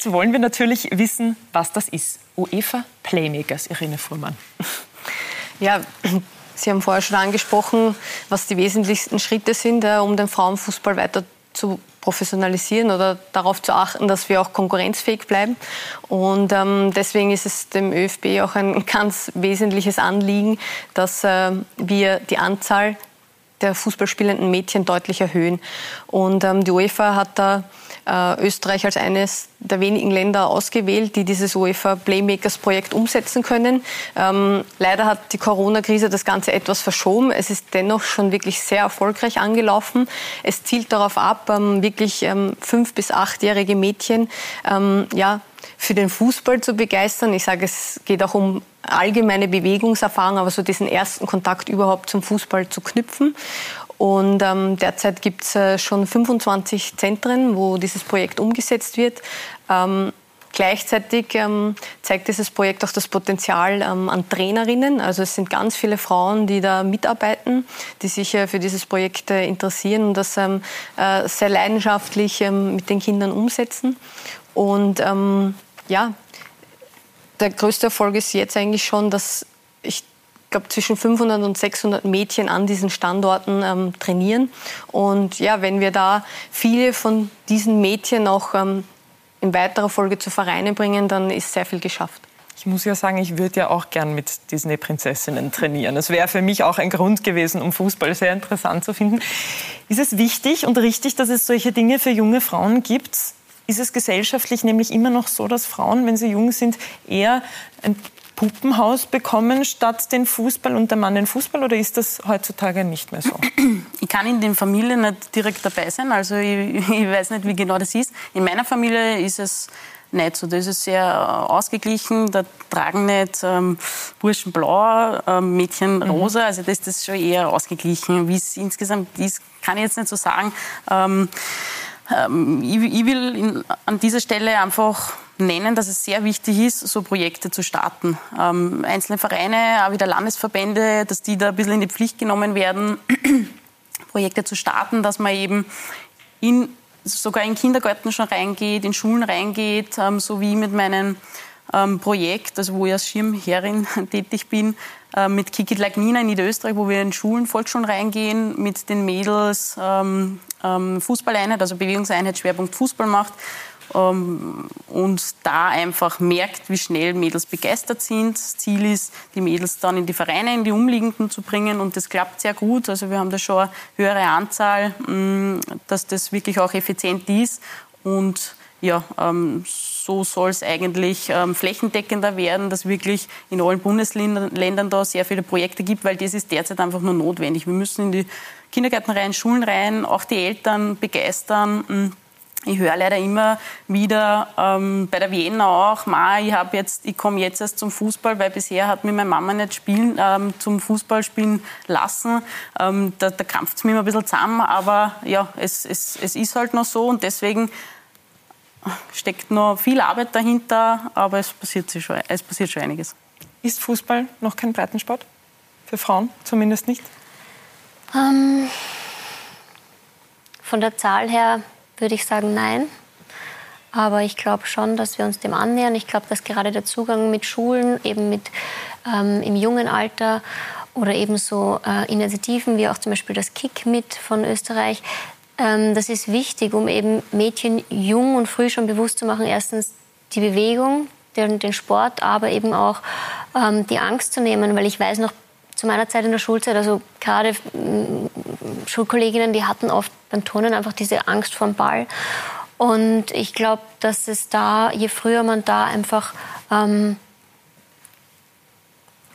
Jetzt wollen wir natürlich wissen, was das ist. UEFA Playmakers, Irene Fuhrmann. Ja, Sie haben vorher schon angesprochen, was die wesentlichsten Schritte sind, äh, um den Frauenfußball weiter zu professionalisieren oder darauf zu achten, dass wir auch konkurrenzfähig bleiben. Und ähm, deswegen ist es dem ÖFB auch ein (laughs) ganz wesentliches Anliegen, dass äh, wir die Anzahl der Fußballspielenden Mädchen deutlich erhöhen. Und ähm, die UEFA hat da äh, Österreich als eines der wenigen Länder ausgewählt, die dieses UEFA Playmakers Projekt umsetzen können. Ähm, leider hat die Corona-Krise das Ganze etwas verschoben. Es ist dennoch schon wirklich sehr erfolgreich angelaufen. Es zielt darauf ab, ähm, wirklich ähm, fünf- bis achtjährige Mädchen ähm, ja, für den Fußball zu begeistern. Ich sage, es geht auch um allgemeine Bewegungserfahrung, aber so diesen ersten Kontakt überhaupt zum Fußball zu knüpfen. Und ähm, derzeit gibt es äh, schon 25 Zentren, wo dieses Projekt umgesetzt wird. Ähm, Gleichzeitig ähm, zeigt dieses Projekt auch das Potenzial ähm, an Trainerinnen. Also es sind ganz viele Frauen, die da mitarbeiten, die sich äh, für dieses Projekt äh, interessieren und das ähm, äh, sehr leidenschaftlich ähm, mit den Kindern umsetzen. Und ähm, ja, der größte Erfolg ist jetzt eigentlich schon, dass ich glaube, zwischen 500 und 600 Mädchen an diesen Standorten ähm, trainieren. Und ja, wenn wir da viele von diesen Mädchen auch ähm, in weiterer Folge zu Vereinen bringen, dann ist sehr viel geschafft. Ich muss ja sagen, ich würde ja auch gern mit Disney-Prinzessinnen trainieren. Das wäre für mich auch ein Grund gewesen, um Fußball sehr interessant zu finden. Ist es wichtig und richtig, dass es solche Dinge für junge Frauen gibt? Ist es gesellschaftlich nämlich immer noch so, dass Frauen, wenn sie jung sind, eher ein Puppenhaus bekommen statt den Fußball und der Mann den Fußball oder ist das heutzutage nicht mehr so? Ich kann in den Familien nicht direkt dabei sein, also ich, (laughs) ich weiß nicht, wie genau das ist. In meiner Familie ist es nicht so. Das ist sehr ausgeglichen. Da tragen nicht ähm, Burschen blau, ähm, Mädchen mhm. rosa. Also das, das ist schon eher ausgeglichen. Wie es insgesamt ist, kann ich jetzt nicht so sagen. Ähm, ähm ich, ich, will in, an dieser Stelle einfach nennen, dass es sehr wichtig ist, so Projekte zu starten. Ähm, einzelne Vereine, auch wieder Landesverbände, dass die da ein bisschen in die Pflicht genommen werden, (clears throat) Projekte zu starten, dass man eben in, sogar in Kindergärten schon reingeht, in Schulen reingeht, ähm, so wie mit meinen ähm, Projekt, also wo ich als Schirmherrin (laughs) tätig bin, äh, mit Kick It Like Nina in Niederösterreich, wo wir in Schulen, Volksschulen reingehen, mit den Mädels ähm, ähm, Fußballeinheit, also Bewegungseinheit, Schwerpunkt Fußball macht ähm, und da einfach merkt, wie schnell Mädels begeistert sind. Das Ziel ist, die Mädels dann in die Vereine, in die Umliegenden zu bringen und das klappt sehr gut. Also wir haben da schon eine höhere Anzahl, mh, dass das wirklich auch effizient ist und ja, ähm, so soll es eigentlich ähm, flächendeckender werden, dass wirklich in allen Bundesländern da sehr viele Projekte gibt, weil das ist derzeit einfach nur notwendig. Wir müssen in die Kindergärten rein, Schulen rein, auch die Eltern begeistern. Ich höre leider immer wieder ähm, bei der Vienna auch, Ma, ich habe jetzt, ich komme jetzt erst zum Fußball, weil bisher hat mir meine Mama nicht spielen, ähm, zum Fußball spielen lassen. Ähm, da da krampft es mir immer ein bisschen zusammen, aber ja, es, es, es ist halt noch so und deswegen steckt noch viel Arbeit dahinter, aber es passiert, schon, es passiert schon einiges. Ist Fußball noch kein Breitensport? Für Frauen zumindest nicht? Ähm, von der Zahl her würde ich sagen, nein. Aber ich glaube schon, dass wir uns dem annähern. Ich glaube, dass gerade der Zugang mit Schulen, eben mit ähm, im jungen Alter oder eben so äh, Initiativen wie auch zum Beispiel das Kick mit von Österreich, ähm, das ist wichtig, um eben Mädchen jung und früh schon bewusst zu machen, erstens die Bewegung, den, den Sport, aber eben auch ähm, die Angst zu nehmen, weil ich weiß noch, zu meiner Zeit in der Schulzeit, also gerade mm, Schulkolleginnen, die hatten oft beim Turnen einfach diese Angst vor dem Ball. Und ich glaube, dass es da, je früher man da einfach ähm,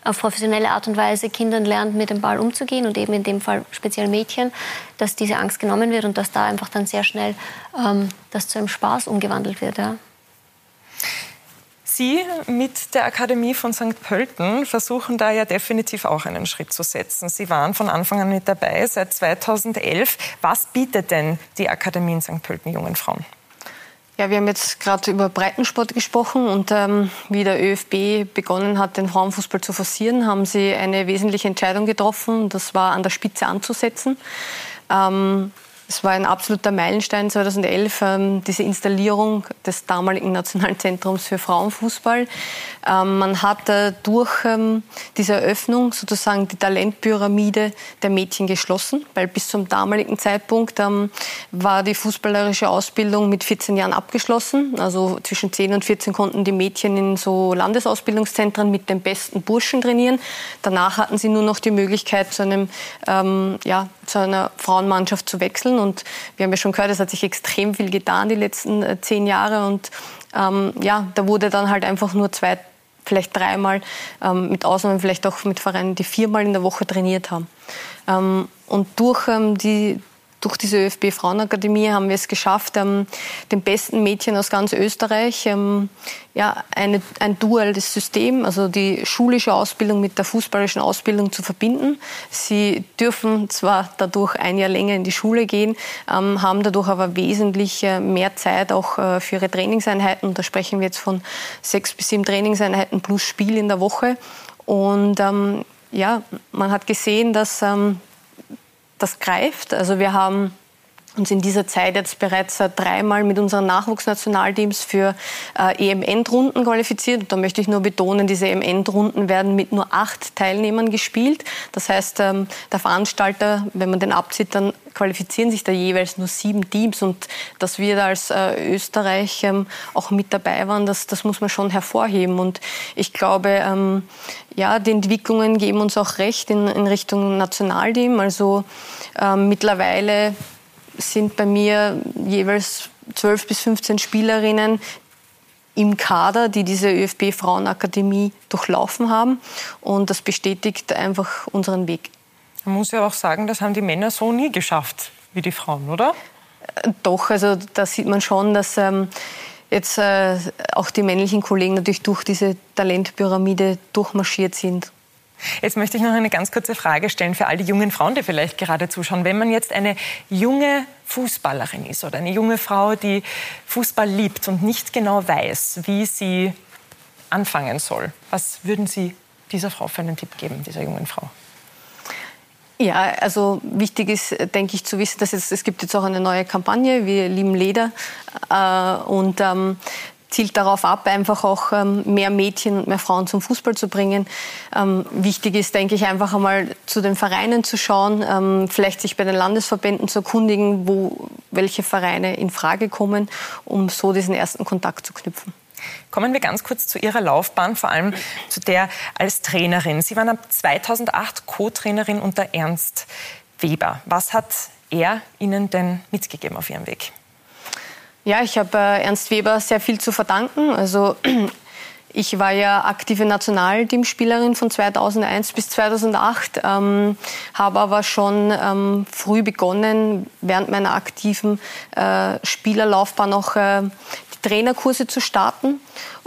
auf professionelle Art und Weise Kindern lernt, mit dem Ball umzugehen und eben in dem Fall speziell Mädchen, dass diese Angst genommen wird und dass da einfach dann sehr schnell ähm, das zu einem Spaß umgewandelt wird. Ja. Sie mit der Akademie von St. Pölten versuchen da ja definitiv auch einen Schritt zu setzen. Sie waren von Anfang an mit dabei, seit 2011. Was bietet denn die Akademie in St. Pölten jungen Frauen? Ja, wir haben jetzt gerade über Breitensport gesprochen und ähm, wie der ÖFB begonnen hat, den Frauenfußball zu forcieren, haben sie eine wesentliche Entscheidung getroffen. Das war an der Spitze anzusetzen. Ähm, es war ein absoluter Meilenstein 2011, ähm, diese Installierung des damaligen Nationalen Zentrums für Frauenfußball. Ähm, man hat äh, durch ähm, diese Eröffnung sozusagen die Talentpyramide der Mädchen geschlossen, weil bis zum damaligen Zeitpunkt ähm, war die fußballerische Ausbildung mit 14 Jahren abgeschlossen. Also zwischen 10 und 14 konnten die Mädchen in so Landesausbildungszentren mit den besten Burschen trainieren. Danach hatten sie nur noch die Möglichkeit, zu, einem, ähm, ja, zu einer Frauenmannschaft zu wechseln. Und wir haben ja schon gehört, es hat sich extrem viel getan die letzten äh, zehn Jahre. Und ähm, ja, da wurde dann halt einfach nur zwei, vielleicht dreimal, ähm, mit Ausnahmen vielleicht auch mit Vereinen, die viermal in der Woche trainiert haben. Ähm, und durch ähm, die durch diese ÖFB Frauenakademie haben wir es geschafft, ähm, den besten Mädchen aus ganz Österreich ähm, ja, eine, ein duales System, also die schulische Ausbildung mit der fußballerischen Ausbildung zu verbinden. Sie dürfen zwar dadurch ein Jahr länger in die Schule gehen, ähm, haben dadurch aber wesentlich äh, mehr Zeit auch äh, für ihre Trainingseinheiten. Da sprechen wir jetzt von sechs bis sieben Trainingseinheiten plus Spiel in der Woche. Und ähm, ja, man hat gesehen, dass ähm, das greift. Also wir haben uns in dieser Zeit jetzt bereits äh, dreimal mit unseren Nachwuchsnationalteams für äh, EM-Endrunden qualifiziert. Und da möchte ich nur betonen, diese EM-Endrunden werden mit nur acht Teilnehmern gespielt. Das heißt, ähm, der Veranstalter, wenn man den abzieht, dann qualifizieren sich da jeweils nur sieben Teams. Und dass wir da als äh, Österreich ähm, auch mit dabei waren, das, das muss man schon hervorheben. Und ich glaube, ähm, ja, die Entwicklungen geben uns auch recht in, in Richtung Nationalteam. Also ähm, mittlerweile sind bei mir jeweils 12 bis 15 Spielerinnen im Kader, die diese ÖFB Frauenakademie durchlaufen haben. Und das bestätigt einfach unseren Weg. Man muss ja auch sagen, das haben die Männer so nie geschafft wie die Frauen, oder? Äh, doch, also da sieht man schon, dass ähm, jetzt äh, auch die männlichen Kollegen natürlich durch diese Talentpyramide durchmarschiert sind. Jetzt möchte ich noch eine ganz kurze Frage stellen für all die jungen Frauen, die vielleicht gerade zuschauen. Wenn man jetzt eine junge Fußballerin ist oder eine junge Frau, die Fußball liebt und nicht genau weiß, wie sie anfangen soll, was würden Sie dieser Frau für einen Tipp geben, dieser jungen Frau? Ja, also wichtig ist, denke ich, zu wissen, dass es, es gibt jetzt auch eine neue Kampagne, wir lieben Leder. Äh, und ähm, zielt darauf ab, einfach auch ähm, mehr Mädchen und mehr Frauen zum Fußball zu bringen. Ähm, wichtig ist, denke ich, einfach einmal zu den Vereinen zu schauen, ähm, vielleicht sich bei den Landesverbänden zu erkundigen, wo welche Vereine in Frage kommen, um so diesen ersten Kontakt zu knüpfen. Kommen wir ganz kurz zu Ihrer Laufbahn, vor allem zu der als Trainerin. Sie waren ab 2008 Co-Trainerin unter Ernst Weber. Was hat er Ihnen denn mitgegeben auf Ihrem Weg? Ja, ich habe äh, Ernst Weber sehr viel zu verdanken. Also (clears throat) ich war ja aktive Nationalteamspielerin von 2001 bis 2008, ähm, habe aber schon ähm, früh begonnen, während meiner aktiven äh, Spielerlaufbahn auch äh, die Trainerkurse zu starten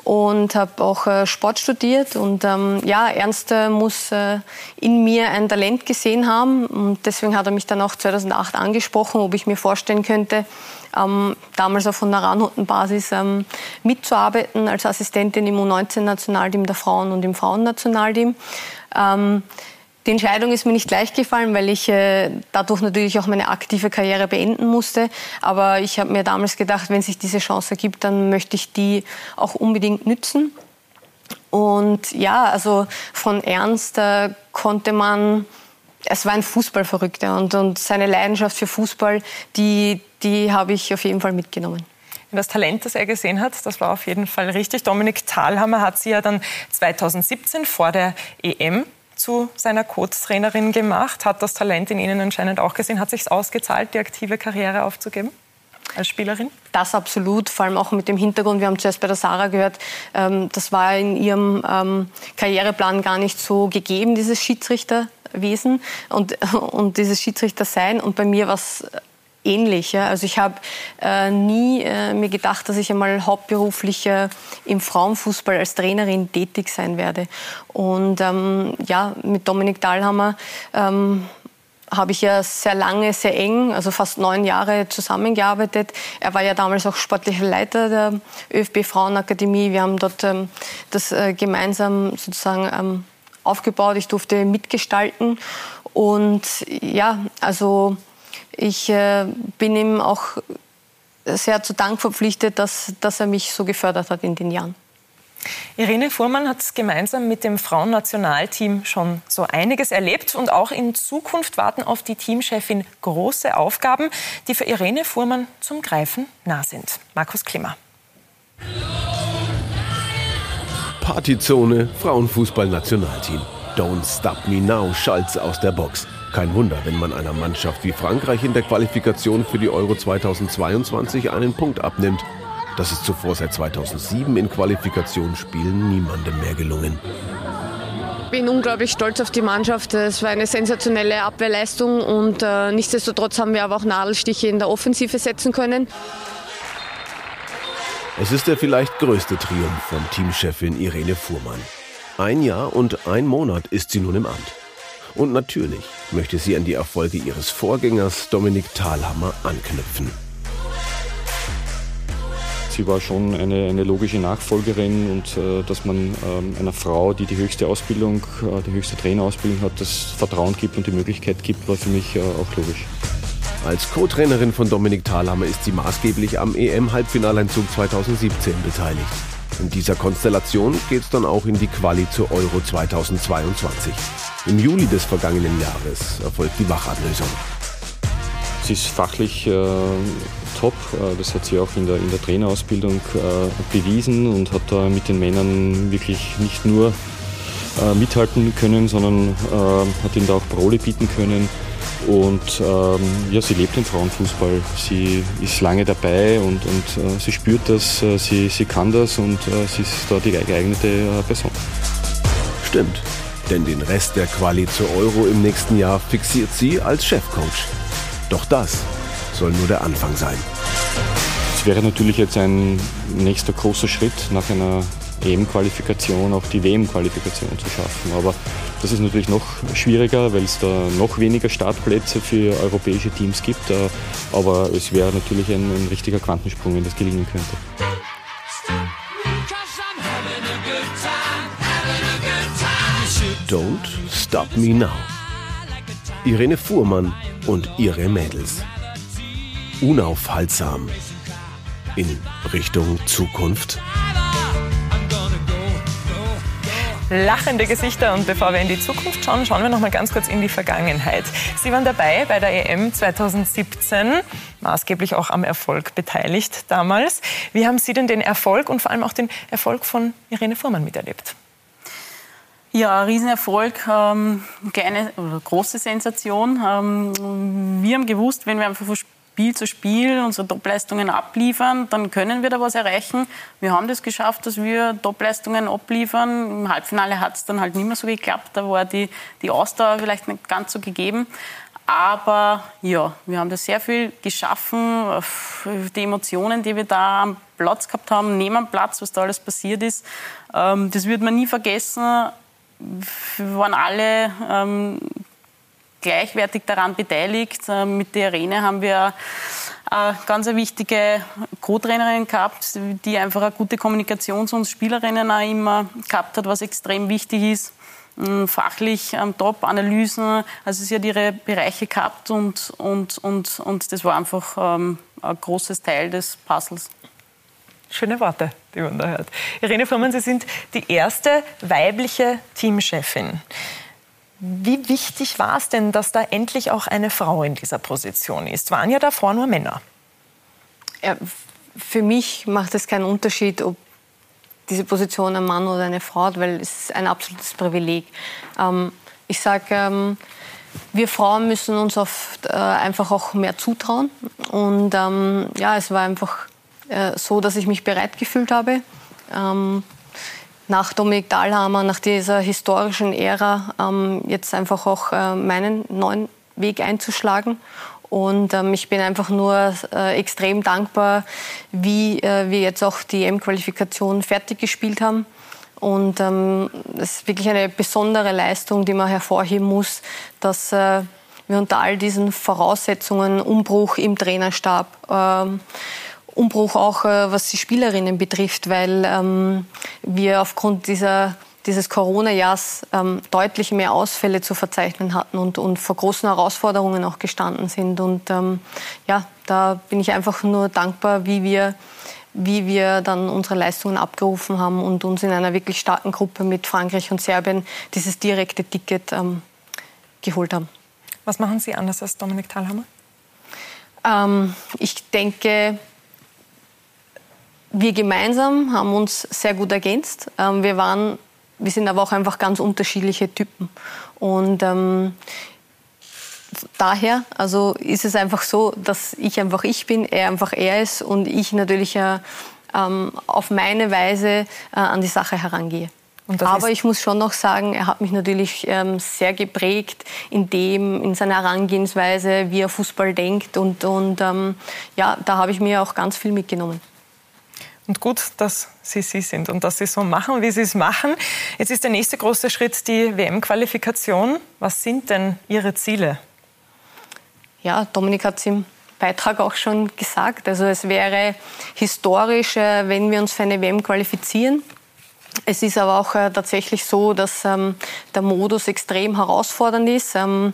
und habe auch äh, Sport studiert. Und ähm, ja, Ernst äh, muss äh, in mir ein Talent gesehen haben. Und deswegen hat er mich dann auch 2008 angesprochen, ob ich mir vorstellen könnte, ähm, damals auf einer Ranhotenbasis ähm, mitzuarbeiten als Assistentin im U19-Nationalteam der Frauen und im Frauennationalteam. Ähm, die Entscheidung ist mir nicht leicht gefallen, weil ich äh, dadurch natürlich auch meine aktive Karriere beenden musste. Aber ich habe mir damals gedacht, wenn sich diese Chance ergibt, dann möchte ich die auch unbedingt nützen. Und ja, also von Ernst äh, konnte man, es war ein Fußballverrückter und, und seine Leidenschaft für Fußball, die, die habe ich auf jeden Fall mitgenommen. Das Talent, das er gesehen hat, das war auf jeden Fall richtig. Dominik Thalhammer hat sie ja dann 2017 vor der EM zu seiner Co-Trainerin gemacht, hat das Talent in Ihnen anscheinend auch gesehen. Hat sich ausgezahlt, die aktive Karriere aufzugeben? als Spielerin? Das absolut, vor allem auch mit dem Hintergrund, wir haben zuerst bei der Sarah gehört, ähm, das war in ihrem ähm, Karriereplan gar nicht so gegeben, dieses Schiedsrichterwesen und, und dieses Schiedsrichtersein. Und bei mir war es ähnlich. Ja. Also ich habe äh, nie äh, mir gedacht, dass ich einmal hauptberuflich äh, im Frauenfußball als Trainerin tätig sein werde. Und ähm, ja, mit Dominik Dahlhammer ähm, habe ich ja sehr lange, sehr eng, also fast neun Jahre zusammengearbeitet. Er war ja damals auch sportlicher Leiter der ÖFB Frauenakademie. Wir haben dort ähm, das äh, gemeinsam sozusagen ähm, aufgebaut. Ich durfte mitgestalten. Und ja, also ich äh, bin ihm auch sehr zu Dank verpflichtet, dass, dass er mich so gefördert hat in den Jahren. Irene Fuhrmann hat gemeinsam mit dem Frauennationalteam schon so einiges erlebt und auch in Zukunft warten auf die Teamchefin große Aufgaben, die für Irene Fuhrmann zum Greifen nah sind. Markus Klimmer. Partyzone, Frauenfußball-Nationalteam. Don't stop me now, Schalz aus der Box. Kein Wunder, wenn man einer Mannschaft wie Frankreich in der Qualifikation für die Euro 2022 einen Punkt abnimmt. Das ist zuvor seit 2007 in Qualifikationsspielen niemandem mehr gelungen. Ich bin unglaublich stolz auf die Mannschaft. Es war eine sensationelle Abwehrleistung und äh, nichtsdestotrotz haben wir aber auch Nadelstiche in der Offensive setzen können. Es ist der vielleicht größte Triumph von Teamchefin Irene Fuhrmann. Ein Jahr und ein Monat ist sie nun im Amt. Und natürlich möchte sie an die Erfolge ihres Vorgängers Dominik Thalhammer anknüpfen. Sie war schon eine, eine logische Nachfolgerin und äh, dass man ähm, einer Frau, die die höchste Ausbildung, äh, die höchste Trainerausbildung hat, das Vertrauen gibt und die Möglichkeit gibt, war für mich äh, auch logisch. Als Co-Trainerin von Dominik Thalhammer ist sie maßgeblich am EM-Halbfinaleinzug 2017 beteiligt. In dieser Konstellation geht es dann auch in die Quali zur Euro 2022. Im Juli des vergangenen Jahres erfolgt die Wachablösung. Sie ist fachlich äh, top, äh, das hat sie auch in der, in der Trainerausbildung äh, bewiesen und hat da mit den Männern wirklich nicht nur äh, mithalten können, sondern äh, hat ihnen da auch Parole bieten können. Und ähm, ja, sie lebt den Frauenfußball. Sie ist lange dabei und, und äh, sie spürt das, äh, sie, sie kann das und äh, sie ist da die geeignete äh, Person. Stimmt, denn den Rest der Quali zur Euro im nächsten Jahr fixiert sie als Chefcoach. Doch das soll nur der Anfang sein. Es wäre natürlich jetzt ein nächster großer Schritt nach einer EM-Qualifikation auch die WM-Qualifikation zu schaffen. Aber das ist natürlich noch schwieriger, weil es da noch weniger Startplätze für europäische Teams gibt. Äh, aber es wäre natürlich ein, ein richtiger Quantensprung, wenn das gelingen könnte. Don't Stop Me Now. Irene Fuhrmann und ihre Mädels. Unaufhaltsam. in Richtung Zukunft? Lachende Gesichter und bevor wir in die Zukunft schauen, schauen wir noch mal ganz kurz in die Vergangenheit. Sie waren dabei bei der EM 2017, maßgeblich auch am Erfolg beteiligt damals. Wie haben Sie denn den Erfolg und vor allem auch den Erfolg von Irene Fuhrmann miterlebt? Ja, Riesenerfolg, ähm, kleine oder große Sensation. Ähm, wir haben gewusst, wenn wir einfach Spiel zu Spiel unsere Topleistungen abliefern, dann können wir da was erreichen. Wir haben das geschafft, dass wir Topleistungen abliefern. Im Halbfinale hat es dann halt nicht mehr so geklappt. Da war die, die Ausdauer vielleicht nicht ganz so gegeben. Aber ja, wir haben da sehr viel geschaffen. Die Emotionen, die wir da am Platz gehabt haben, dem Platz, was da alles passiert ist, ähm, das wird man nie vergessen wir waren alle ähm, gleichwertig daran beteiligt. Ähm, mit der Arena haben wir eine ganz wichtige Co-Trainerin gehabt, die einfach eine gute Kommunikation zu uns Spielerinnen auch immer gehabt hat, was extrem wichtig ist. Ähm, fachlich ähm, top, Analysen, also sie hat ihre Bereiche gehabt und, und, und, und das war einfach ein großes Teil des Puzzles. Schöne Worte, die man da hört. Irene Fuhrmann, Sie sind die erste weibliche Teamchefin. Wie wichtig war es denn, dass da endlich auch eine Frau in dieser Position ist? Waren ja davor nur Männer. Ja, für mich macht es keinen Unterschied, ob diese Position ein Mann oder eine Frau hat, weil es ist ein absolutes Privileg. Ähm, ich sage, ähm, wir Frauen müssen uns oft äh, einfach auch mehr zutrauen. Und ähm, ja, es war einfach äh, so, dass ich mich bereit gefühlt habe. Nach Dominik Dahlhammer, nach dieser historischen Ära, ähm, jetzt einfach auch äh, meinen neuen Weg einzuschlagen. Und ähm, ich bin einfach nur äh, extrem dankbar, wie äh, wir jetzt auch die M-Qualifikation fertig gespielt haben. Und ähm, ist wirklich eine besondere Leistung, die man hervorheben muss, dass äh, wir unter all diesen Voraussetzungen, Umbruch im Trainerstab, ähm, Umbruch auch, äh, was die Spielerinnen betrifft, weil ähm, wir aufgrund dieser dieses Corona-Jahrs ähm, deutlich mehr Ausfälle zu verzeichnen hatten und, und vor großen Herausforderungen auch gestanden sind. Und ähm, ja, da bin ich einfach nur dankbar, wie wir, wie wir dann unsere Leistungen abgerufen haben und uns in einer wirklich starken Gruppe mit Frankreich und Serbien dieses direkte Ticket ähm, geholt haben. Was machen Sie anders als Dominik Thalhammer? Ähm, ich denke, wir gemeinsam haben uns sehr gut ergänzt. Ähm, wir waren, wir sind aber auch einfach ganz unterschiedliche Typen. Und ähm, daher, also ist es einfach so, dass ich einfach ich bin, er einfach er ist und ich natürlich äh, ähm, auf meine Weise äh, an die Sache herangehe. Aber ich muss schon noch sagen, er hat mich natürlich ähm, sehr geprägt in dem, in seiner Herangehensweise, wie er Fußball denkt. Und, und ähm, ja, da habe ich mir auch ganz viel mitgenommen. Und gut, dass Sie Sie sind und dass Sie so machen, wie Sie es machen. Jetzt ist der nächste große Schritt die WM-Qualifikation. Was sind denn Ihre Ziele? Ja, Dominik hat es im Beitrag auch schon gesagt. Also es wäre historisch, äh, wenn wir uns für eine WM qualifizieren. Es ist aber auch äh, tatsächlich so, dass ähm, der Modus extrem herausfordernd ist. Ähm,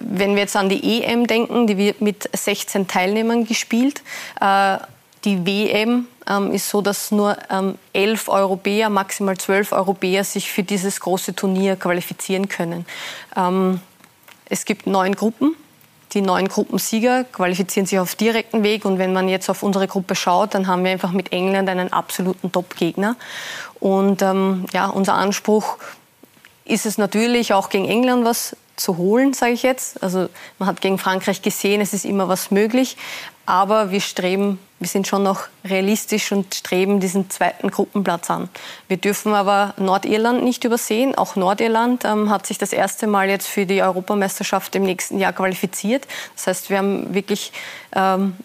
wenn wir jetzt an die EM denken, die wird mit 16 Teilnehmern gespielt. Äh, die WM ähm, ist so, dass nur ähm, elf Europäer, maximal zwölf Europäer sich für dieses große Turnier qualifizieren können. Ähm, es gibt neun Gruppen. Die neun Gruppensieger qualifizieren sich auf direkten Weg. Und wenn man jetzt auf unsere Gruppe schaut, dann haben wir einfach mit England einen absoluten Top-Gegner. Und ähm, ja, unser Anspruch ist es natürlich auch gegen England was zu holen, sage ich jetzt. Also man hat gegen Frankreich gesehen, es ist immer was möglich. Aber wir streben wir sind schon noch realistisch und streben diesen zweiten Gruppenplatz an. Wir dürfen aber Nordirland nicht übersehen. Auch Nordirland ähm, hat sich das erste Mal jetzt für die Europameisterschaft im nächsten Jahr qualifiziert. Das heißt, wir haben wirklich ähm,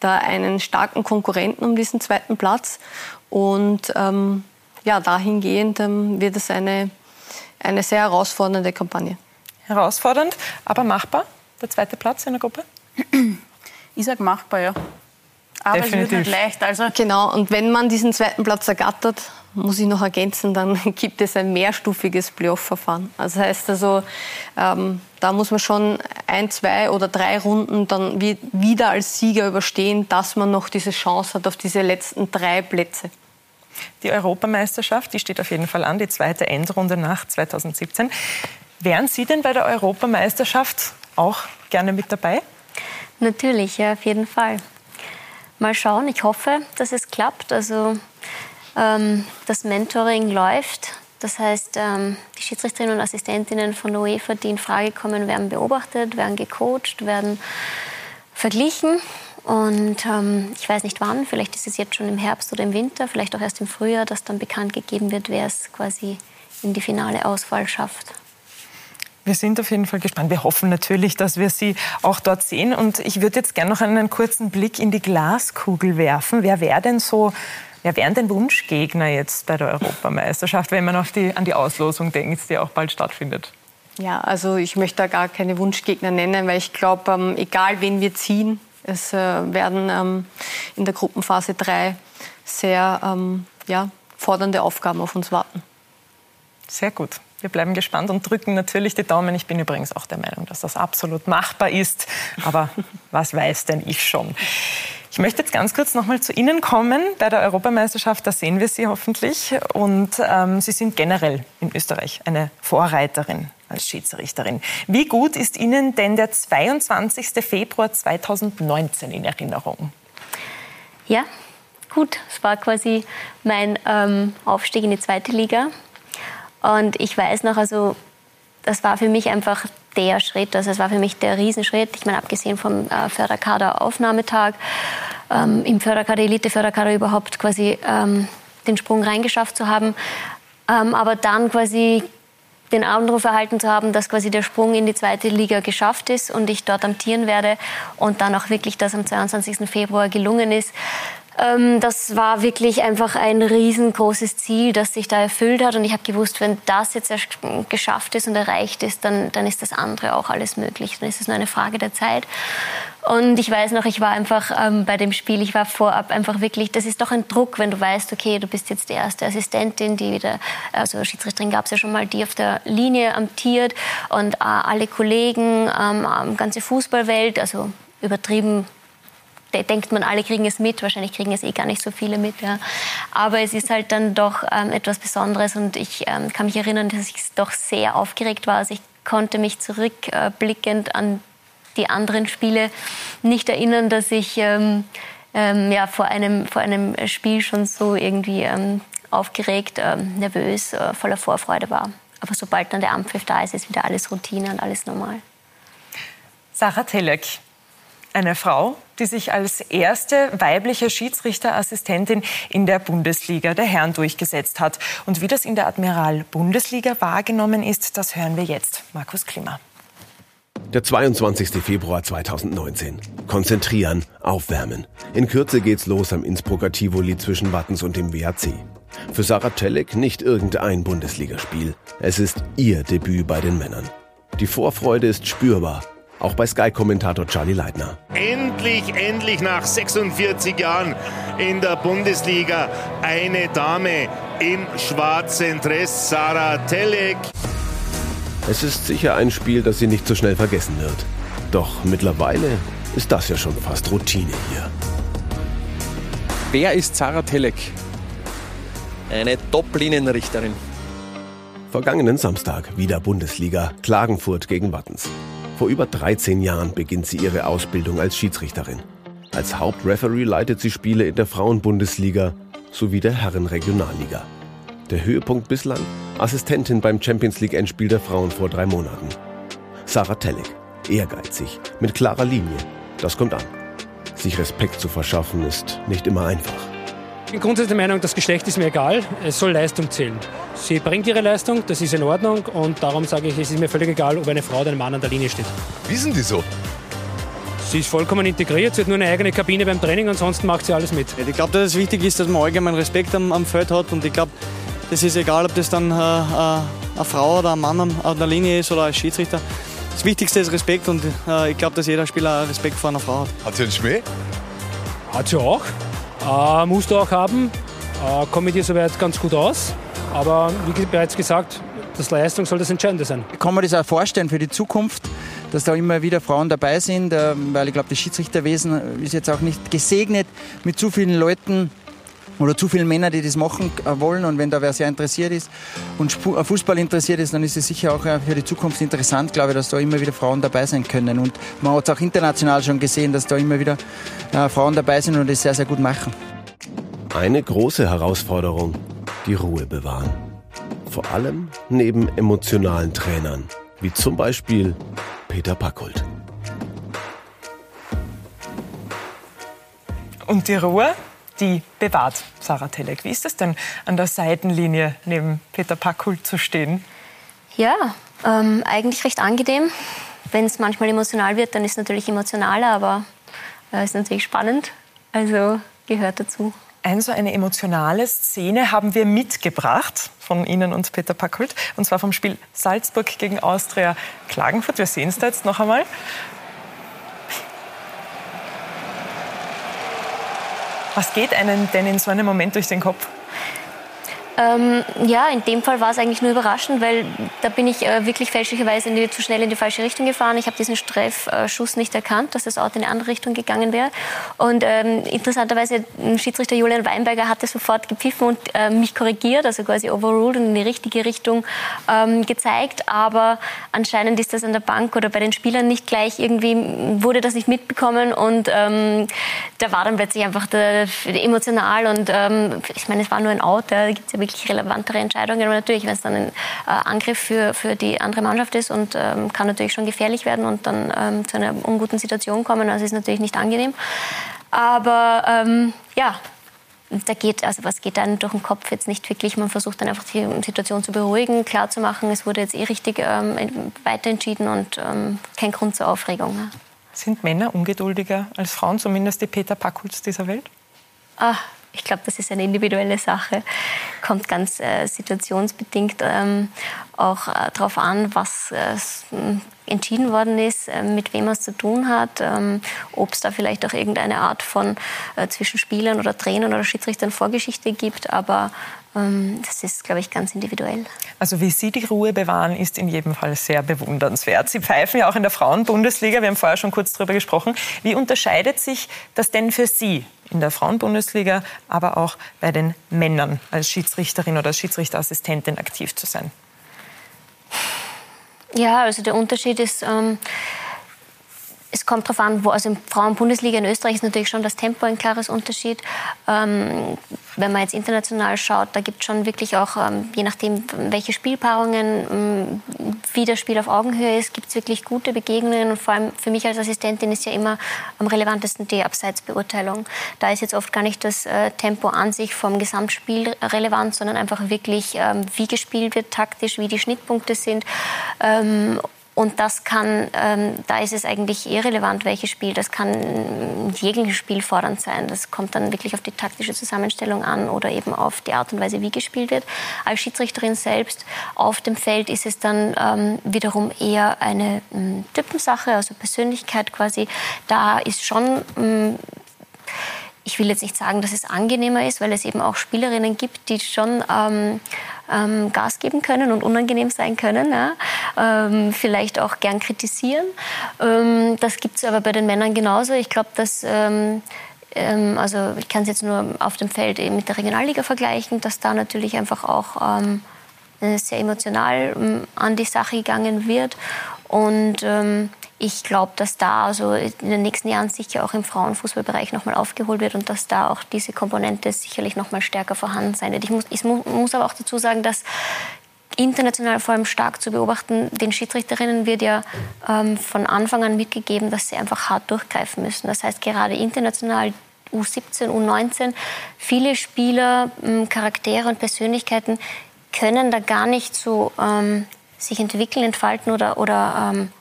da einen starken Konkurrenten um diesen zweiten Platz. Und ähm, ja, dahingehend ähm, wird es eine, eine sehr herausfordernde Kampagne. Herausfordernd, aber machbar, der zweite Platz in der Gruppe? Ich sage machbar, ja. Aber es wird nicht leicht. Also genau, und wenn man diesen zweiten Platz ergattert, muss ich noch ergänzen, dann (laughs) gibt es ein mehrstufiges Playoff-Verfahren. Das heißt also, ähm, da muss man schon ein, zwei oder drei Runden dann wieder als Sieger überstehen, dass man noch diese Chance hat auf diese letzten drei Plätze. Die Europameisterschaft, die steht auf jeden Fall an, die zweite Endrunde nach 2017. Wären Sie denn bei der Europameisterschaft auch gerne mit dabei? Natürlich, ja, auf jeden Fall. Mal schauen, ich hoffe, dass es klappt. Also ähm, das Mentoring läuft. Das heißt, ähm, die Schiedsrichterinnen und Assistentinnen von der UEFA, die in Frage kommen, werden beobachtet, werden gecoacht, werden verglichen. Und ähm, ich weiß nicht wann, vielleicht ist es jetzt schon im Herbst oder im Winter, vielleicht auch erst im Frühjahr, dass dann bekannt gegeben wird, wer es quasi in die finale Auswahl schafft. Wir sind auf jeden Fall gespannt. Wir hoffen natürlich, dass wir Sie auch dort sehen. Und ich würde jetzt gerne noch einen kurzen Blick in die Glaskugel werfen. Wer wäre denn so Wer wären denn Wunschgegner jetzt bei der Europameisterschaft, wenn man die, an die Auslosung denkt, die auch bald stattfindet? Ja, also ich möchte da gar keine Wunschgegner nennen, weil ich glaube, ähm, egal wen wir ziehen, es äh, werden ähm, in der Gruppenphase 3 sehr ähm, ja, fordernde Aufgaben auf uns warten. Sehr gut. Wir bleiben gespannt und drücken natürlich die Daumen. Ich bin übrigens auch der Meinung, dass das absolut machbar ist. Aber (laughs) was weiß denn ich schon? Ich möchte jetzt ganz kurz noch mal zu Ihnen kommen. Bei der Europameisterschaft, da sehen wir Sie hoffentlich. Und ähm, Sie sind generell in Österreich eine Vorreiterin als Schiedsrichterin. Wie gut ist Ihnen denn der 22. Februar 2019 in Erinnerung? Ja, gut. Es war quasi mein ähm, Aufstieg in die zweite Liga. Und ich weiß noch, also das war für mich einfach der Schritt. Also es war für mich der Riesenschritt. Ich meine, abgesehen vom äh, Förderkader-Aufnahmetag, ähm, im Förderkader, Elite-Förderkader überhaupt quasi ähm, den Sprung reingeschafft zu haben. Ähm, aber dann quasi den Anruf erhalten zu haben, dass quasi der Sprung in die zweite Liga geschafft ist und ich dort amtieren werde und dann auch wirklich das am 22. Februar gelungen ist. Ähm, das war wirklich einfach ein riesengroßes Ziel, das sich da erfüllt hat. Und ich habe gewusst, wenn das jetzt geschafft ist und erreicht ist, dann, dann ist das andere auch alles möglich. Dann ist es nur eine Frage der Zeit. Und ich weiß noch, ich war einfach ähm, bei dem Spiel, ich war vorab einfach wirklich, das ist doch ein Druck, wenn du weißt, okay, du bist jetzt die erste Assistentin, die wieder, also Schiedsrichterin gab es ja schon mal, die auf der Linie amtiert und äh, alle Kollegen, ähm, ganze Fußballwelt, also übertrieben denkt man, alle kriegen es mit. Wahrscheinlich kriegen es eh gar nicht so viele mit. Ja. Aber es ist halt dann doch ähm, etwas Besonderes und ich ähm, kann mich erinnern, dass ich doch sehr aufgeregt war. Also ich konnte mich zurückblickend an die anderen Spiele nicht erinnern, dass ich ähm, ähm, ja, vor, einem, vor einem Spiel schon so irgendwie ähm, aufgeregt, ähm, nervös, äh, voller Vorfreude war. Aber sobald dann der Ampfiff da ist, ist wieder alles Routine und alles normal. Sarah Telek, eine Frau, die sich als erste weibliche Schiedsrichterassistentin in der Bundesliga der Herren durchgesetzt hat. Und wie das in der Admiral Bundesliga wahrgenommen ist, das hören wir jetzt. Markus Klimmer. Der 22. Februar 2019. Konzentrieren, aufwärmen. In Kürze geht's los am Innsbrucker Tivoli zwischen Wattens und dem WAC. Für Sarah Telek nicht irgendein Bundesligaspiel. Es ist ihr Debüt bei den Männern. Die Vorfreude ist spürbar auch bei Sky-Kommentator Charlie Leitner. Endlich, endlich nach 46 Jahren in der Bundesliga eine Dame im schwarzen Dress, Sarah Telek. Es ist sicher ein Spiel, das sie nicht so schnell vergessen wird. Doch mittlerweile ist das ja schon fast Routine hier. Wer ist Sarah Telek? Eine Top-Linienrichterin. Vergangenen Samstag wieder Bundesliga, Klagenfurt gegen Wattens. Vor über 13 Jahren beginnt sie ihre Ausbildung als Schiedsrichterin. Als Hauptreferee leitet sie Spiele in der Frauenbundesliga sowie der Herrenregionalliga. Der Höhepunkt bislang Assistentin beim Champions League Endspiel der Frauen vor drei Monaten. Sarah Tellig, ehrgeizig, mit klarer Linie. Das kommt an. Sich Respekt zu verschaffen ist nicht immer einfach. Ich bin grundsätzlich der Meinung, das Geschlecht ist mir egal, es soll Leistung zählen. Sie bringt ihre Leistung, das ist in Ordnung und darum sage ich, es ist mir völlig egal, ob eine Frau oder ein Mann an der Linie steht. Wie sind die so? Sie ist vollkommen integriert, sie hat nur eine eigene Kabine beim Training, ansonsten macht sie alles mit. Ich glaube, dass es wichtig ist, dass man allgemein Respekt am, am Feld hat und ich glaube, das ist egal, ob das dann äh, äh, eine Frau oder ein Mann an der Linie ist oder als Schiedsrichter. Das Wichtigste ist Respekt und äh, ich glaube, dass jeder Spieler Respekt vor einer Frau hat. Hat sie einen Schmäh? Hat sie auch. Äh, musst du auch haben. Äh, komme mit ihr soweit ganz gut aus. Aber wie bereits gesagt, das Leistung soll das Entscheidende sein. Kann man das auch vorstellen für die Zukunft, dass da immer wieder Frauen dabei sind? Äh, weil ich glaube, das Schiedsrichterwesen ist jetzt auch nicht gesegnet mit zu vielen Leuten, oder zu viele Männer, die das machen äh, wollen. Und wenn da wer sehr interessiert ist und äh, Fußball interessiert ist, dann ist es sicher auch äh, für die Zukunft interessant, glaube ich, dass da immer wieder Frauen dabei sein können. Und man hat es auch international schon gesehen, dass da immer wieder Frauen dabei sind und das sehr, sehr gut machen. Eine große Herausforderung, die Ruhe bewahren. Vor allem neben emotionalen Trainern, wie zum Beispiel Peter Packult. Und die Ruhe? Die bewahrt, Sarah Telek. Wie ist es denn, an der Seitenlinie neben Peter Packhult zu stehen? Ja, ähm, eigentlich recht angenehm. Wenn es manchmal emotional wird, dann ist es natürlich emotionaler, aber es äh, ist natürlich spannend. Also gehört dazu. Ein so eine emotionale Szene haben wir mitgebracht von Ihnen und Peter Packhult. Und zwar vom Spiel Salzburg gegen Austria Klagenfurt. Wir sehen es da jetzt noch einmal. Was geht einem denn in so einem Moment durch den Kopf? Ähm, ja, in dem Fall war es eigentlich nur überraschend, weil da bin ich äh, wirklich fälschlicherweise die, zu schnell in die falsche Richtung gefahren. Ich habe diesen Streffschuss nicht erkannt, dass das Auto in eine andere Richtung gegangen wäre. Und ähm, interessanterweise, Schiedsrichter Julian Weinberger hatte sofort gepfiffen und äh, mich korrigiert, also quasi overruled und in die richtige Richtung ähm, gezeigt. Aber anscheinend ist das an der Bank oder bei den Spielern nicht gleich irgendwie, wurde das nicht mitbekommen und ähm, da war dann plötzlich einfach der emotional und ähm, ich meine, es war nur ein Auto, da gibt es ja wirklich relevantere Entscheidungen. Aber natürlich, wenn es dann ein äh, Angriff für, für die andere Mannschaft ist und ähm, kann natürlich schon gefährlich werden und dann ähm, zu einer unguten Situation kommen, also ist natürlich nicht angenehm. Aber ähm, ja, da geht, also was geht einem durch den Kopf jetzt nicht wirklich. Man versucht dann einfach die Situation zu beruhigen, klarzumachen, es wurde jetzt eh richtig ähm, weiterentschieden und ähm, kein Grund zur Aufregung. Ne? Sind Männer ungeduldiger als Frauen, zumindest die Peter Packhulz dieser Welt? Ah, ich glaube, das ist eine individuelle Sache, kommt ganz äh, situationsbedingt ähm, auch äh, darauf an, was äh, entschieden worden ist, äh, mit wem man es zu tun hat, ähm, ob es da vielleicht auch irgendeine Art von äh, zwischen Spielern oder Trainern oder Schiedsrichtern Vorgeschichte gibt. Aber das ist, glaube ich, ganz individuell. Also wie Sie die Ruhe bewahren, ist in jedem Fall sehr bewundernswert. Sie pfeifen ja auch in der Frauenbundesliga, wir haben vorher schon kurz darüber gesprochen. Wie unterscheidet sich das denn für Sie in der Frauenbundesliga, aber auch bei den Männern als Schiedsrichterin oder als Schiedsrichterassistentin aktiv zu sein? Ja, also der Unterschied ist, ähm, es kommt darauf an, wo, also in Frauenbundesliga in Österreich ist natürlich schon das Tempo ein klares Unterschied. Ähm, wenn man jetzt international schaut, da gibt es schon wirklich auch, ähm, je nachdem, welche Spielpaarungen, ähm, wie das Spiel auf Augenhöhe ist, gibt es wirklich gute Begegnungen. Und vor allem für mich als Assistentin ist ja immer am relevantesten die Abseitsbeurteilung. Da ist jetzt oft gar nicht das äh, Tempo an sich vom Gesamtspiel relevant, sondern einfach wirklich, ähm, wie gespielt wird taktisch, wie die Schnittpunkte sind. Und das kann, ähm, da ist es eigentlich irrelevant, welches Spiel. Das kann jegliches Spiel fordernd sein. Das kommt dann wirklich auf die taktische Zusammenstellung an oder eben auf die Art und Weise, wie gespielt wird. Als Schiedsrichterin selbst auf dem Feld ist es dann ähm, wiederum eher eine ähm, Typensache, also Persönlichkeit quasi. Da ist schon ähm, ich will jetzt nicht sagen, dass es angenehmer ist, weil es eben auch Spielerinnen gibt, die schon ähm, ähm, Gas geben können und unangenehm sein können, ja? ähm, vielleicht auch gern kritisieren. Ähm, das gibt es aber bei den Männern genauso. Ich glaube, dass ähm, ähm, also ich kann es jetzt nur auf dem Feld eben mit der Regionalliga vergleichen, dass da natürlich einfach auch ähm, sehr emotional an die Sache gegangen wird und ich glaube, dass da also in den nächsten Jahren sicher auch im Frauenfußballbereich nochmal aufgeholt wird und dass da auch diese Komponente sicherlich nochmal stärker vorhanden sein wird. Ich muss, ich muss aber auch dazu sagen, dass international vor allem stark zu beobachten. Den Schiedsrichterinnen wird ja ähm, von Anfang an mitgegeben, dass sie einfach hart durchgreifen müssen. Das heißt, gerade international U17, U19, viele Spieler, ähm, Charaktere und Persönlichkeiten können da gar nicht so ähm, sich entwickeln, entfalten oder, oder ähm,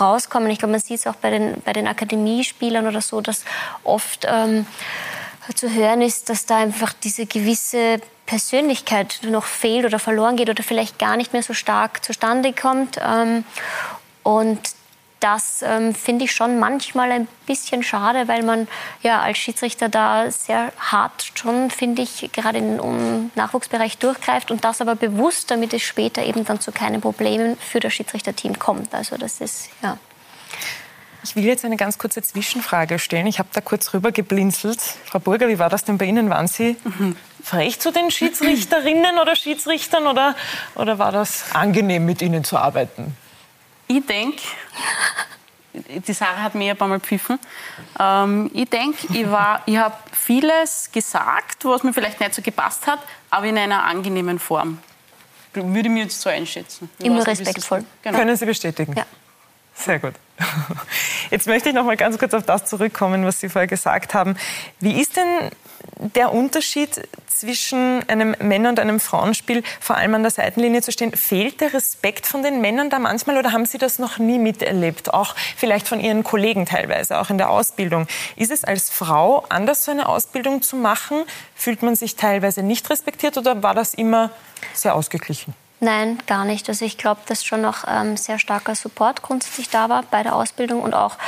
rauskommen. Ich glaube, man sieht es auch bei den, bei den Akademiespielern oder so, dass oft ähm, zu hören ist, dass da einfach diese gewisse Persönlichkeit noch fehlt oder verloren geht oder vielleicht gar nicht mehr so stark zustande kommt. Ähm, und das ähm, finde ich schon manchmal ein bisschen schade, weil man ja als Schiedsrichter da sehr hart schon, finde ich, gerade im Nachwuchsbereich durchgreift und das aber bewusst, damit es später eben dann zu keinen Problemen für das Schiedsrichterteam kommt. Also das ist, ja. Ich will jetzt eine ganz kurze Zwischenfrage stellen. Ich habe da kurz rüber geblinzelt. Frau Burger, wie war das denn bei Ihnen? Waren Sie mhm. frech zu den Schiedsrichterinnen oder Schiedsrichtern oder, oder war das angenehm, mit ihnen zu arbeiten? Ich denke, die Sarah hat mir ein paar Mal pfiffen. Ähm, ich denke, ich, ich habe vieles gesagt, was mir vielleicht nicht so gepasst hat, aber in einer angenehmen Form. Würde ich mir jetzt so einschätzen. Immer respektvoll. Genau. Können Sie bestätigen? Ja. Sehr gut. Jetzt möchte ich noch mal ganz kurz auf das zurückkommen, was Sie vorher gesagt haben. Wie ist denn der Unterschied zwischen einem Männer- und einem Frauenspiel, vor allem an der Seitenlinie zu stehen? Fehlt der Respekt von den Männern da manchmal oder haben Sie das noch nie miterlebt? Auch vielleicht von Ihren Kollegen teilweise, auch in der Ausbildung. Ist es als Frau anders, so eine Ausbildung zu machen? Fühlt man sich teilweise nicht respektiert oder war das immer sehr ausgeglichen? Nein, gar nicht. Also ich glaube, dass schon noch ähm, sehr starker Support grundsätzlich da war bei der Ausbildung und auch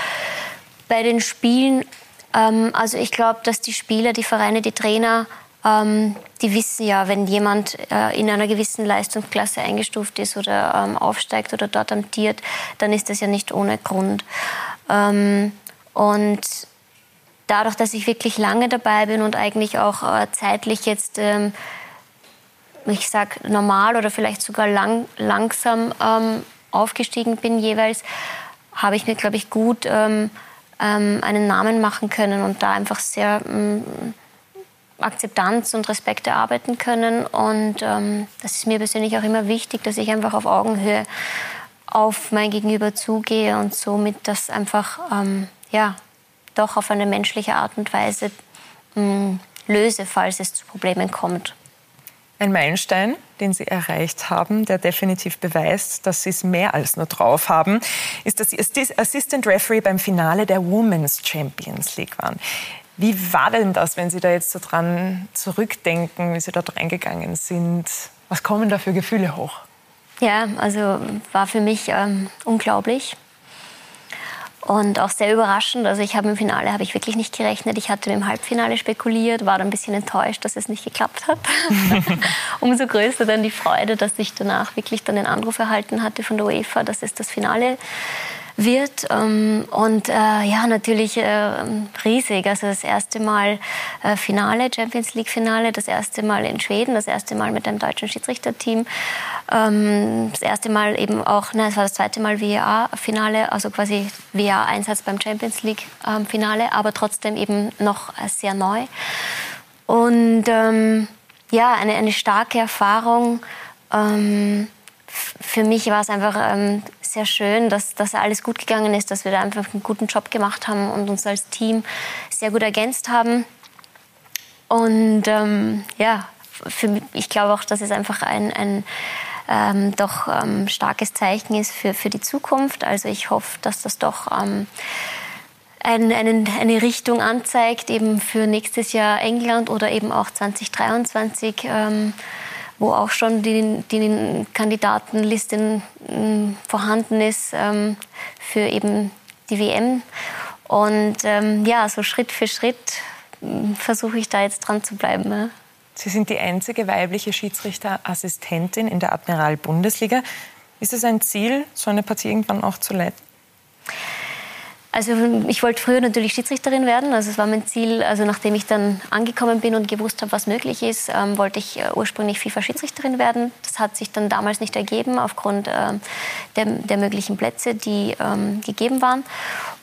bei den Spielen. Ähm, also ich glaube, dass die Spieler, die Vereine, die Trainer, ähm, die wissen ja, wenn jemand äh, in einer gewissen Leistungsklasse eingestuft ist oder ähm, aufsteigt oder dort amtiert, dann ist das ja nicht ohne Grund. Ähm, und dadurch, dass ich wirklich lange dabei bin und eigentlich auch äh, zeitlich jetzt ähm, ich sag normal oder vielleicht sogar lang, langsam ähm, aufgestiegen bin jeweils, habe ich mir, glaube ich, gut ähm, ähm, einen Namen machen können und da einfach sehr ähm, Akzeptanz und Respekt erarbeiten können. Und ähm, das ist mir persönlich auch immer wichtig, dass ich einfach auf Augenhöhe auf mein Gegenüber zugehe und somit das einfach ähm, ja, doch auf eine menschliche Art und Weise löse, falls es zu Problemen kommt. Ein Meilenstein, den Sie erreicht haben, der definitiv beweist, dass Sie es mehr als nur drauf haben, ist, dass Sie Assistant Referee beim Finale der Women's Champions League waren. Wie war denn das, wenn Sie da jetzt so dran zurückdenken, wie Sie dort reingegangen sind? Was kommen da für Gefühle hoch? Ja, also war für mich ähm, unglaublich und auch sehr überraschend. Also ich habe im Finale habe ich wirklich nicht gerechnet. Ich hatte im Halbfinale spekuliert, war dann ein bisschen enttäuscht, dass es nicht geklappt hat. (laughs) Umso größer dann die Freude, dass ich danach wirklich dann den Anruf erhalten hatte von der UEFA, dass es das Finale wird. Ähm, und äh, ja, natürlich äh, riesig. Also das erste Mal äh, Finale, Champions League Finale, das erste Mal in Schweden, das erste Mal mit einem deutschen Schiedsrichterteam, ähm, das erste Mal eben auch, nein, es war das zweite Mal VAR-Finale, also quasi VAR-Einsatz beim Champions League ähm, aber trotzdem eben noch sehr neu. Und ähm, ja, eine, eine starke Erfahrung. Ähm, für mich war es einfach ähm, sehr schön, dass, dass alles gut gegangen ist, dass wir da einfach einen guten Job gemacht haben und uns als Team sehr gut ergänzt haben. Und ähm, ja, für ich glaube auch, dass es einfach ein, ein ähm, doch ähm, starkes Zeichen ist für, für die Zukunft. Also ich hoffe, dass das doch ähm, ein, einen, eine Richtung anzeigt, eben für nächstes Jahr England oder eben auch 2023 wo auch schon die, die Kandidatenliste ähm, vorhanden ist ähm, für eben die WM. Und ähm, ja, so Schritt für Schritt ähm, versuche ich da jetzt dran zu bleiben. Ja. Sie sind die einzige weibliche Schiedsrichterassistentin in der Admiral-Bundesliga. Ist es ein Ziel, so eine Partie irgendwann auch zu leiten? Also ich wollte früher natürlich Schiedsrichterin werden. Also es war mein Ziel. Also nachdem ich dann angekommen bin und gewusst habe, was möglich ist, ähm, wollte ich äh, ursprünglich FIFA-Schiedsrichterin werden. Das hat sich dann damals nicht ergeben aufgrund äh, der, der, möglichen Plätze, die ähm, gegeben waren.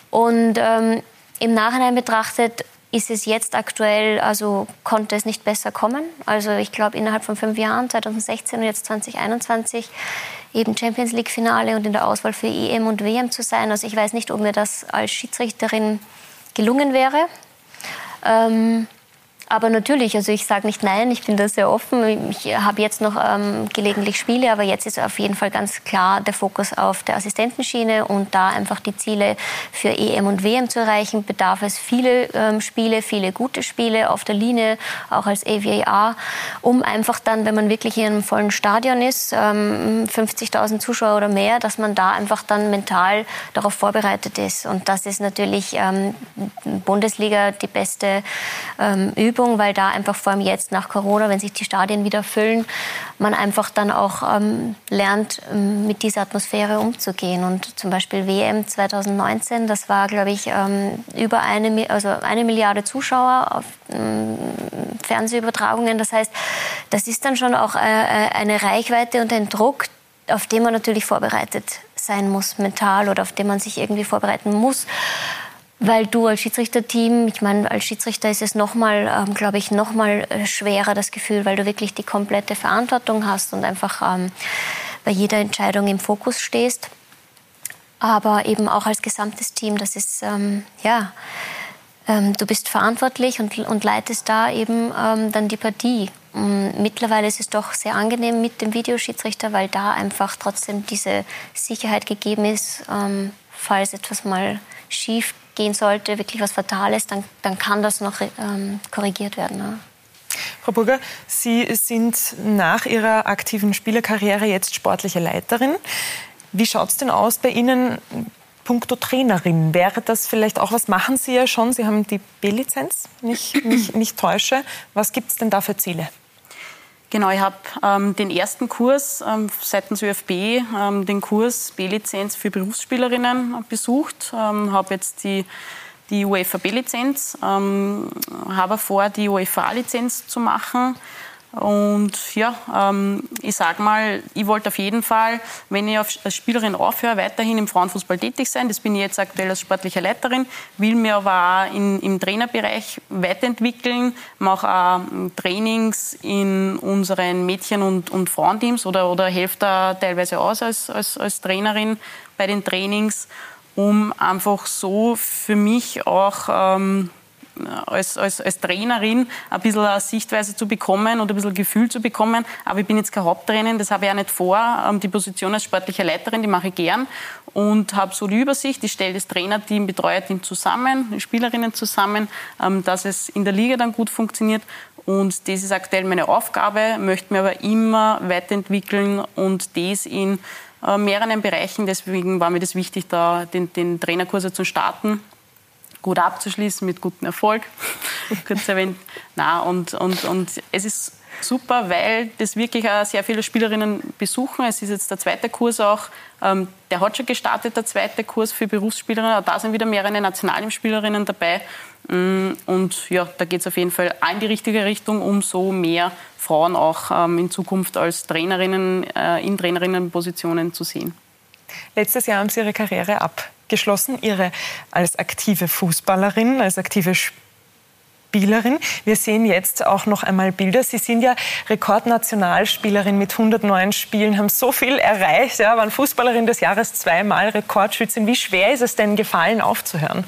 Und ähm, im Nachhinein betrachtet ist es jetzt aktuell, also konnte es nicht besser kommen. Also ich glaube innerhalb von fünf Jahren, 2016 und jetzt 2021, eben Champions League Finale und in der Auswahl für EM und WM zu sein. Also ich weiß nicht, ob mir das als Schiedsrichterin gelungen wäre. Ähm, Aber natürlich, also ich sage nicht nein, ich bin da sehr offen. Ich habe jetzt noch ähm, gelegentlich Spiele, aber jetzt ist auf jeden Fall ganz klar der Fokus auf der Assistentenschiene und da einfach die Ziele für EM und WM zu erreichen, bedarf es viele ähm, Spiele, viele gute Spiele auf der Linie, auch als AVAR, um einfach dann, wenn man wirklich in einem vollen Stadion ist, ähm, 50.000 Zuschauer oder mehr, dass man da einfach dann mental darauf vorbereitet ist. Und das ist natürlich ähm, Bundesliga die beste ähm, Übung Übung, weil da einfach vor allem jetzt nach Corona, wenn sich die Stadien wieder füllen, man einfach dann auch ähm, lernt, ähm, mit dieser Atmosphäre umzugehen. Und zum Beispiel WM 2019, das war, glaube ich, ähm, über eine, also eine Milliarde Zuschauer auf ähm, Fernsehübertragungen. Das heißt, das ist dann schon auch äh, äh eine Reichweite und ein Druck, auf den man natürlich vorbereitet sein muss, mental oder auf den man sich irgendwie vorbereiten muss weil du als Schiedsrichterteam, ich meine, als Schiedsrichter ist es nochmal, ähm, glaube ich, nochmal äh, schwerer das Gefühl, weil du wirklich die komplette Verantwortung hast und einfach ähm, bei jeder Entscheidung im Fokus stehst. Aber eben auch als gesamtes Team, das ist, ähm, ja, ähm, du bist verantwortlich und, und leitest da eben ähm, dann die Partie. Und mittlerweile ist es doch sehr angenehm mit dem Videoschiedsrichter, weil da einfach trotzdem diese Sicherheit gegeben ist, ähm, falls etwas mal schief gehen sollte, wirklich was Fatales, dann, dann kann das noch ähm, korrigiert werden. Ne? Frau Burger, Sie sind nach Ihrer aktiven Spielerkarriere jetzt sportliche Leiterin. Wie schaut es denn aus bei Ihnen puncto Trainerin? Wäre das vielleicht auch was? Machen Sie ja schon. Sie haben die B-Lizenz, nicht, nicht, nicht täusche. Was gibt es denn da für Ziele? Genau, ich habe ähm, den ersten Kurs ähm, seitens ÖFB, ähm, den Kurs B-Lizenz für Berufsspielerinnen besucht, ähm, habe jetzt die, die UEFA B-Lizenz, ähm, habe vor, die UEFA A-Lizenz zu machen und ja, ähm, ich sage mal, ich wollte auf jeden Fall, wenn ich als Spielerin aufhöre, weiterhin im Frauenfußball tätig sein. Das bin ich jetzt aktuell als sportliche Leiterin, will mir aber auch in, im Trainerbereich weiterentwickeln, mache auch ähm, Trainings in unseren Mädchen- und, und Frauenteams oder, oder helfe da teilweise aus als, als, als Trainerin bei den Trainings, um einfach so für mich auch ähm, als, als, als Trainerin ein bisschen eine Sichtweise zu bekommen und ein bisschen Gefühl zu bekommen. Aber ich bin jetzt keine Haupttrainerin, das habe ich auch nicht vor. Ähm, die Position als sportliche Leiterin, die mache ich gern und habe so die Übersicht. Ich stelle das Trainerteam, Betreuerteam zusammen, die Spielerinnen zusammen, ähm, dass es in der Liga dann gut funktioniert. Und das ist aktuell meine Aufgabe, möchte mir aber immer weiterentwickeln und das in äh, mehreren Bereichen. Deswegen war mir das wichtig, da den, den Trainerkurs zu starten gut abzuschließen mit gutem Erfolg, (laughs) kurz erwähnt. Na, und, und, und es ist super, weil das wirklich auch sehr viele Spielerinnen besuchen. Es ist jetzt der zweite Kurs auch, ähm, der hat schon gestartet, der zweite Kurs für Berufsspielerinnen. Auch da sind wieder mehrere Nationalspielerinnen dabei. Mm, und ja, da geht es auf jeden Fall in die richtige Richtung, um so mehr Frauen auch ähm, in Zukunft als Trainerinnen äh, in Trainerinnenpositionen zu sehen. Letztes Jahr haben Sie Ihre Karriere abgeschlossen, Ihre als aktive Fußballerin, als aktive Spielerin. Wir sehen jetzt auch noch einmal Bilder. Sie sind ja Rekordnationalspielerin mit 109 Spielen, haben so viel erreicht, ja, waren Fußballerin des Jahres zweimal, Rekordschützin. Wie schwer ist es denn gefallen, aufzuhören?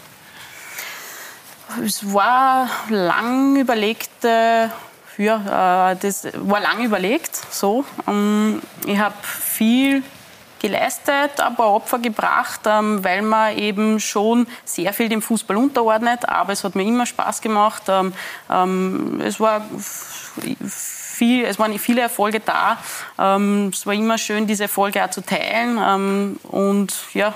Es war lang überlegt. Äh ja, äh, das war lang überlegt. So, ähm, ich habe viel geleistet, ein paar Opfer gebracht, ähm, weil man eben schon sehr viel dem Fußball unterordnet. Aber es hat mir immer Spaß gemacht. Ähm, ähm, es war viel, es waren viele Erfolge da. es war immer schön, diese Erfolge auch zu teilen. und ja,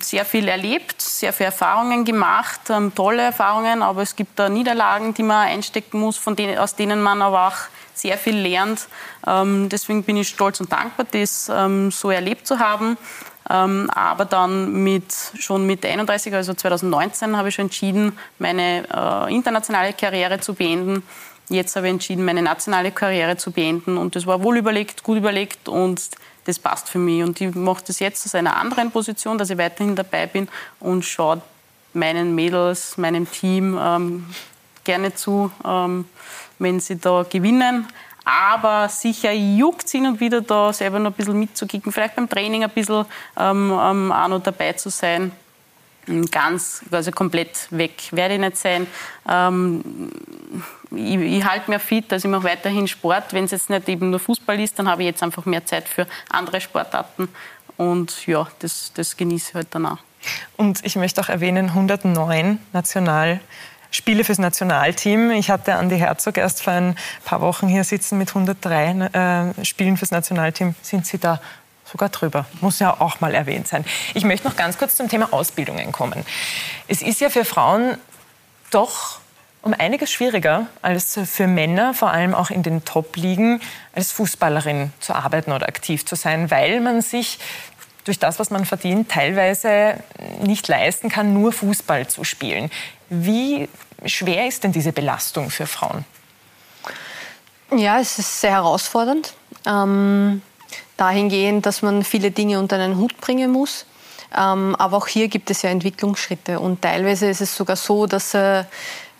sehr viel erlebt, sehr viele Erfahrungen gemacht, tolle Erfahrungen, aber es gibt da Niederlagen, die man einstecken muss, von denen, aus denen man aber auch sehr viel lernt. Ähm, deswegen bin ich stolz und dankbar, das ähm, so erlebt zu haben. Ähm, aber dann mit, schon mit 31, also 2019, habe ich schon entschieden, meine äh, internationale Karriere zu beenden. Jetzt habe ich entschieden, meine nationale Karriere zu beenden. Und das war wohl überlegt, gut überlegt und das passt für mich. Und ich mache das jetzt aus einer anderen Position, dass ich weiterhin dabei bin und schaue meinen Mädels, meinem Team ähm, gerne zu, ähm, wenn sie da gewinnen. Aber sicher juckt es hin und wieder da selber noch ein bisschen mitzukicken, vielleicht beim Training ein bisschen ähm, ähm, auch noch dabei zu sein. ganz, also komplett weg werde ich nicht sein. Ähm, ich, ich halte mir fit, also ich mache weiterhin Sport. Wenn es jetzt nicht eben nur Fußball ist, dann habe ich jetzt einfach mehr Zeit für andere Sportarten. Und ja, das, das genieße ich halt dann auch. Und ich möchte auch erwähnen, 109 Nationalspiele fürs Nationalteam. Ich hatte Andi Herzog erst vor ein paar Wochen hier sitzen mit 103 äh, Spielen fürs Nationalteam. Sind Sie da sogar drüber. Muss ja auch mal erwähnt sein. Ich möchte noch ganz kurz zum Thema Ausbildungen kommen. Es ist ja für Frauen doch um einiges schwieriger als für Männer, vor allem auch in den Top-Ligen, als Fußballerin zu arbeiten oder aktiv zu sein, weil man sich durch das, was man verdient, teilweise nicht leisten kann, nur Fußball zu spielen. Wie schwer ist denn diese Belastung für Frauen? Ja, es ist sehr herausfordernd. Ähm, dahingehend, dass man viele Dinge unter einen Hut bringen muss. Ähm, aber auch hier gibt es ja Entwicklungsschritte. Und teilweise ist es sogar so, dass äh,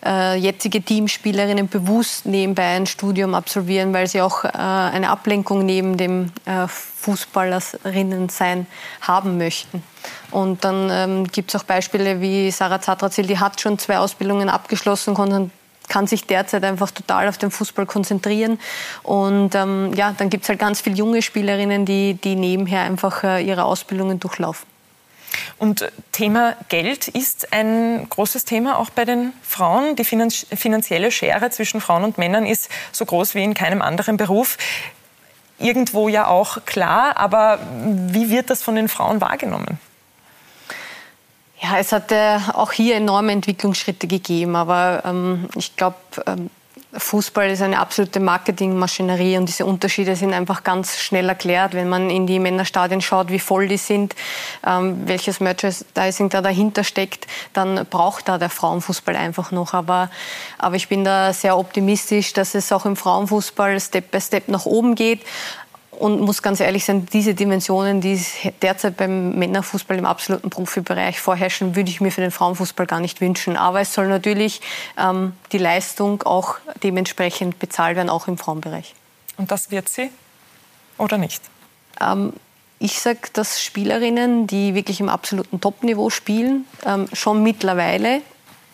äh, jetzige Teamspielerinnen bewusst nebenbei ein Studium absolvieren, weil sie auch äh, eine Ablenkung neben dem äh, Fußballerinnen sein haben möchten. Und dann ähm, gibt es auch Beispiele wie Sarah Zatrazil, die hat schon zwei Ausbildungen abgeschlossen, konnte kann sich derzeit einfach total auf den Fußball konzentrieren. Und ähm, ja, dann gibt es halt ganz viele junge Spielerinnen, die, die nebenher einfach äh, ihre Ausbildungen durchlaufen. Und Thema Geld ist ein großes Thema auch bei den Frauen. Die finanzielle Schere zwischen Frauen und Männern ist so groß wie in keinem anderen Beruf. Irgendwo ja auch klar, aber wie wird das von den Frauen wahrgenommen? Ja, es hat äh, auch hier enorme Entwicklungsschritte gegeben, aber ähm, ich glaube, ähm, Fußball ist eine absolute Marketingmaschinerie und diese Unterschiede sind einfach ganz schnell erklärt, wenn man in die Männerstadien schaut, wie voll die sind, ähm, welches Merchandising da dahinter steckt, dann braucht da der Frauenfußball einfach noch. Aber, aber ich bin da sehr optimistisch, dass es auch im Frauenfußball Step by Step nach oben geht und muss ganz ehrlich sein, diese Dimensionen, die derzeit beim Männerfußball im absoluten Profibereich vorherrschen, würde ich mir für den Frauenfußball gar nicht wünschen. Aber es soll natürlich ähm, die Leistung auch dementsprechend bezahlt werden, auch im Frauenbereich. Und das wird sie oder nicht? Ähm, ich sage, dass Spielerinnen, die wirklich im absoluten Topniveau spielen, ähm, schon mittlerweile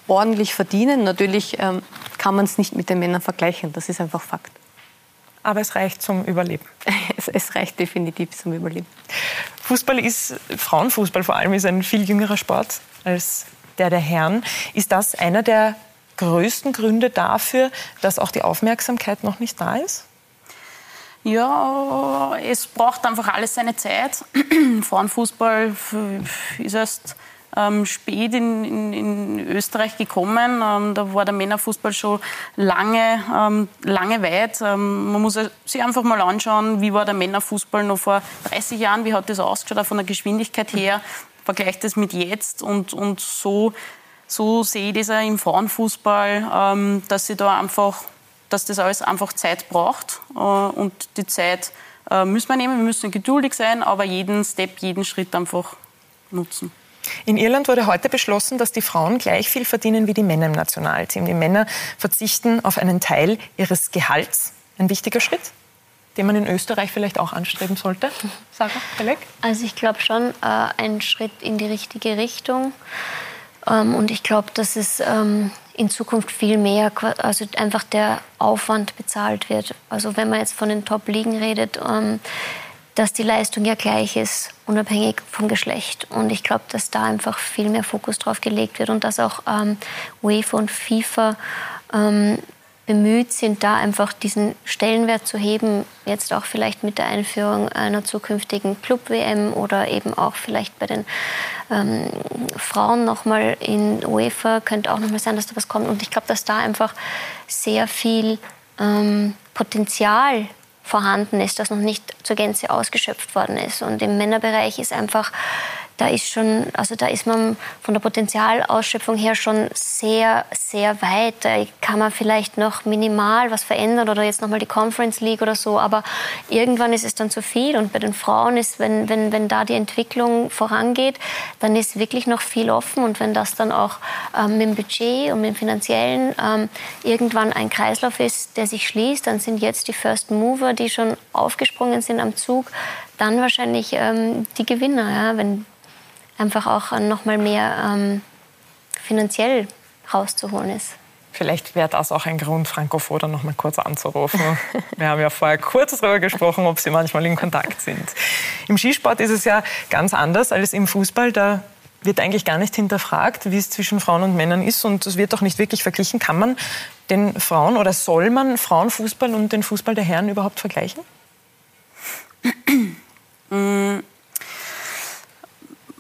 ordentlich verdienen. Natürlich ähm, kann man es nicht mit den Männern vergleichen, das ist einfach Fakt aber es reicht zum Überleben. (laughs) Es, es, reicht definitiv zum Überleben. Fußball ist, Frauenfußball vor allem, ist ein viel jüngerer Sport als der der Herren. Ist das einer der größten Gründe dafür, dass auch die Aufmerksamkeit noch nicht da ist? Ja, es braucht einfach alles seine Zeit. (clears throat) Frauenfußball ist erst ähm, spät in, in, in, Österreich gekommen. Ähm, da war der Männerfußball schon lange, ähm, lange weit. Ähm, man muss sich einfach mal anschauen, wie war der Männerfußball noch vor 30 Jahren, wie hat das ausgeschaut, auch von der Geschwindigkeit her. Vergleicht das mit jetzt und, und so, so sehe ich das auch im Frauenfußball, ähm, dass sie da einfach, dass das alles einfach Zeit braucht äh, und die Zeit äh, müssen wir nehmen. Wir müssen geduldig sein, aber jeden Step, jeden Schritt einfach nutzen. In Irland wurde heute beschlossen, dass die Frauen gleich viel verdienen wie die Männer im Nationalteam. Die Männer verzichten auf einen Teil ihres Gehalts. Ein wichtiger Schritt, den man in Österreich vielleicht auch anstreben sollte. Sarah Pelleck? Also ich glaube schon äh, ein Schritt in die richtige Richtung. Ähm, und ich glaube, dass es ähm, in Zukunft viel mehr, also einfach der Aufwand bezahlt wird. Also wenn man jetzt von den Top-Ligen redet, ähm, dass die Leistung ja gleich ist, unabhängig vom Geschlecht. Und ich glaube, dass da einfach viel mehr Fokus drauf gelegt wird und dass auch ähm, UEFA und FIFA ähm, bemüht sind, da einfach diesen Stellenwert zu heben, jetzt auch vielleicht mit der Einführung einer zukünftigen Club-WM oder eben auch vielleicht bei den ähm, Frauen nochmal in UEFA könnte auch nochmal sein, dass da was kommt. Und ich glaube, dass da einfach sehr viel ähm, Potenzial vorhanden ist, das noch nicht zur Gänze ausgeschöpft worden ist. Und im Männerbereich ist einfach da ist schon, also da ist man von der Potenzialausschöpfung her schon sehr, sehr weit. Da kann man vielleicht noch minimal was verändern oder jetzt nochmal die Conference League oder so, aber irgendwann ist es dann zu viel. Und bei den Frauen ist, wenn, wenn, wenn da die Entwicklung vorangeht, dann ist wirklich noch viel offen. Und wenn das dann auch ähm, mit dem Budget und mit dem Finanziellen ähm, irgendwann ein Kreislauf ist, der sich schließt, dann sind jetzt die First Mover, die schon aufgesprungen sind am Zug, dann wahrscheinlich ähm, die Gewinner. Ja? Wenn einfach auch noch mal mehr ähm, finanziell rauszuholen ist. Vielleicht wäre das auch ein Grund, Franco Foda noch mal kurz anzurufen. (laughs) Wir haben ja vorher kurz darüber gesprochen, ob sie manchmal in Kontakt sind. Im Skisport ist es ja ganz anders als im Fußball. Da wird eigentlich gar nicht hinterfragt, wie es zwischen Frauen und Männern ist. Und es wird auch nicht wirklich verglichen. Kann man den Frauen oder soll man Frauenfußball und den Fußball der Herren überhaupt vergleichen? (clears throat)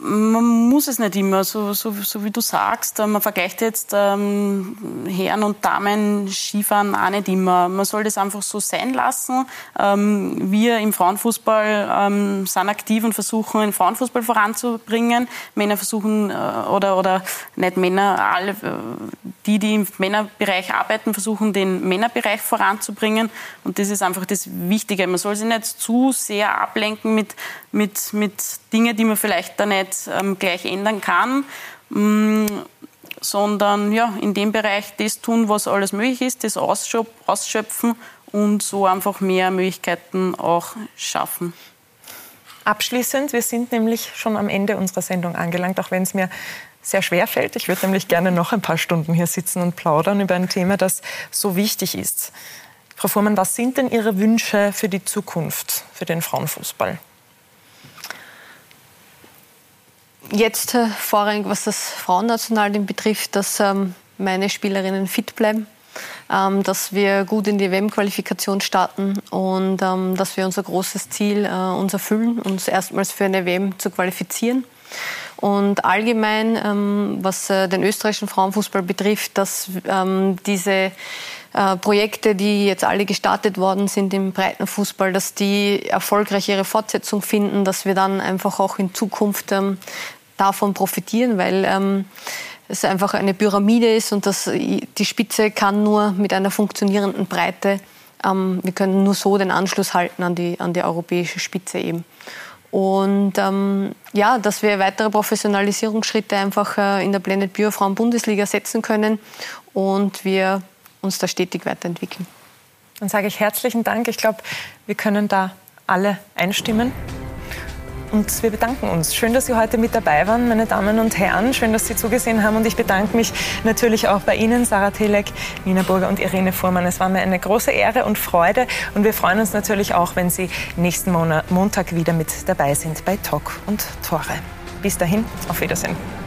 Man muss es nicht immer, so, so, so wie du sagst. Äh, man vergleicht jetzt ähm, Herren und Damen Skifahren auch nicht immer. Man soll das einfach so sein lassen. Ähm, wir im Frauenfußball ähm, sind aktiv und versuchen, den Frauenfußball voranzubringen. Männer versuchen, äh, oder, oder nicht Männer, alle, äh, die, die im Männerbereich arbeiten, versuchen, den Männerbereich voranzubringen. Und das ist einfach das Wichtige. Man soll sich nicht zu sehr ablenken mit, mit, mit Dingen, die man vielleicht da nicht ähm, gleich ändern kann, mh, mm, sondern ja, in dem Bereich das tun, was alles möglich ist, das ausschöpfen und so einfach mehr Möglichkeiten auch schaffen. Abschließend, wir sind nämlich schon am Ende unserer Sendung angelangt, auch wenn es mir sehr schwer fällt. Ich würde nämlich gerne noch ein paar Stunden hier sitzen und plaudern über ein Thema, das so wichtig ist. Frau Fuhrmann, was sind denn Ihre Wünsche für die Zukunft, für den Frauenfußball? Jetzt äh, vorrangig, was das Frauennationalteam betrifft, dass ähm, meine Spielerinnen fit bleiben, ähm, dass wir gut in die WM-Qualifikation starten und ähm, dass wir unser großes Ziel äh, uns erfüllen, uns erstmals für eine WM zu qualifizieren. Und allgemein, was äh, den österreichischen Frauenfußball betrifft, dass diese äh, Projekte, die jetzt alle gestartet worden sind im Breitenfußball, dass die erfolgreich ihre Fortsetzung finden, dass wir dann einfach auch in Zukunft ähm, davon profitieren, weil ähm, es einfach eine Pyramide ist und das, die Spitze kann nur mit einer funktionierenden Breite, ähm, wir können nur so den Anschluss halten an die, an die europäische Spitze eben. Und ähm, ja, dass wir weitere Professionalisierungsschritte einfach äh, in der Blended Bio Frauen Bundesliga setzen können und wir uns da stetig weiterentwickeln. Dann sage ich herzlichen Dank. Ich glaube, wir können da alle einstimmen. Und wir bedanken uns. Schön, dass Sie heute mit dabei waren, meine Damen und Herren. Schön, dass Sie zugesehen haben. Und ich bedanke mich natürlich auch bei Ihnen, Sarah Telek, Nina Burger und Irene Fuhrmann. Es war mir eine große Ehre und Freude. Und wir freuen uns natürlich auch, wenn Sie nächsten Montag wieder mit dabei sind bei Talk und Tore. Bis dahin, auf Wiedersehen.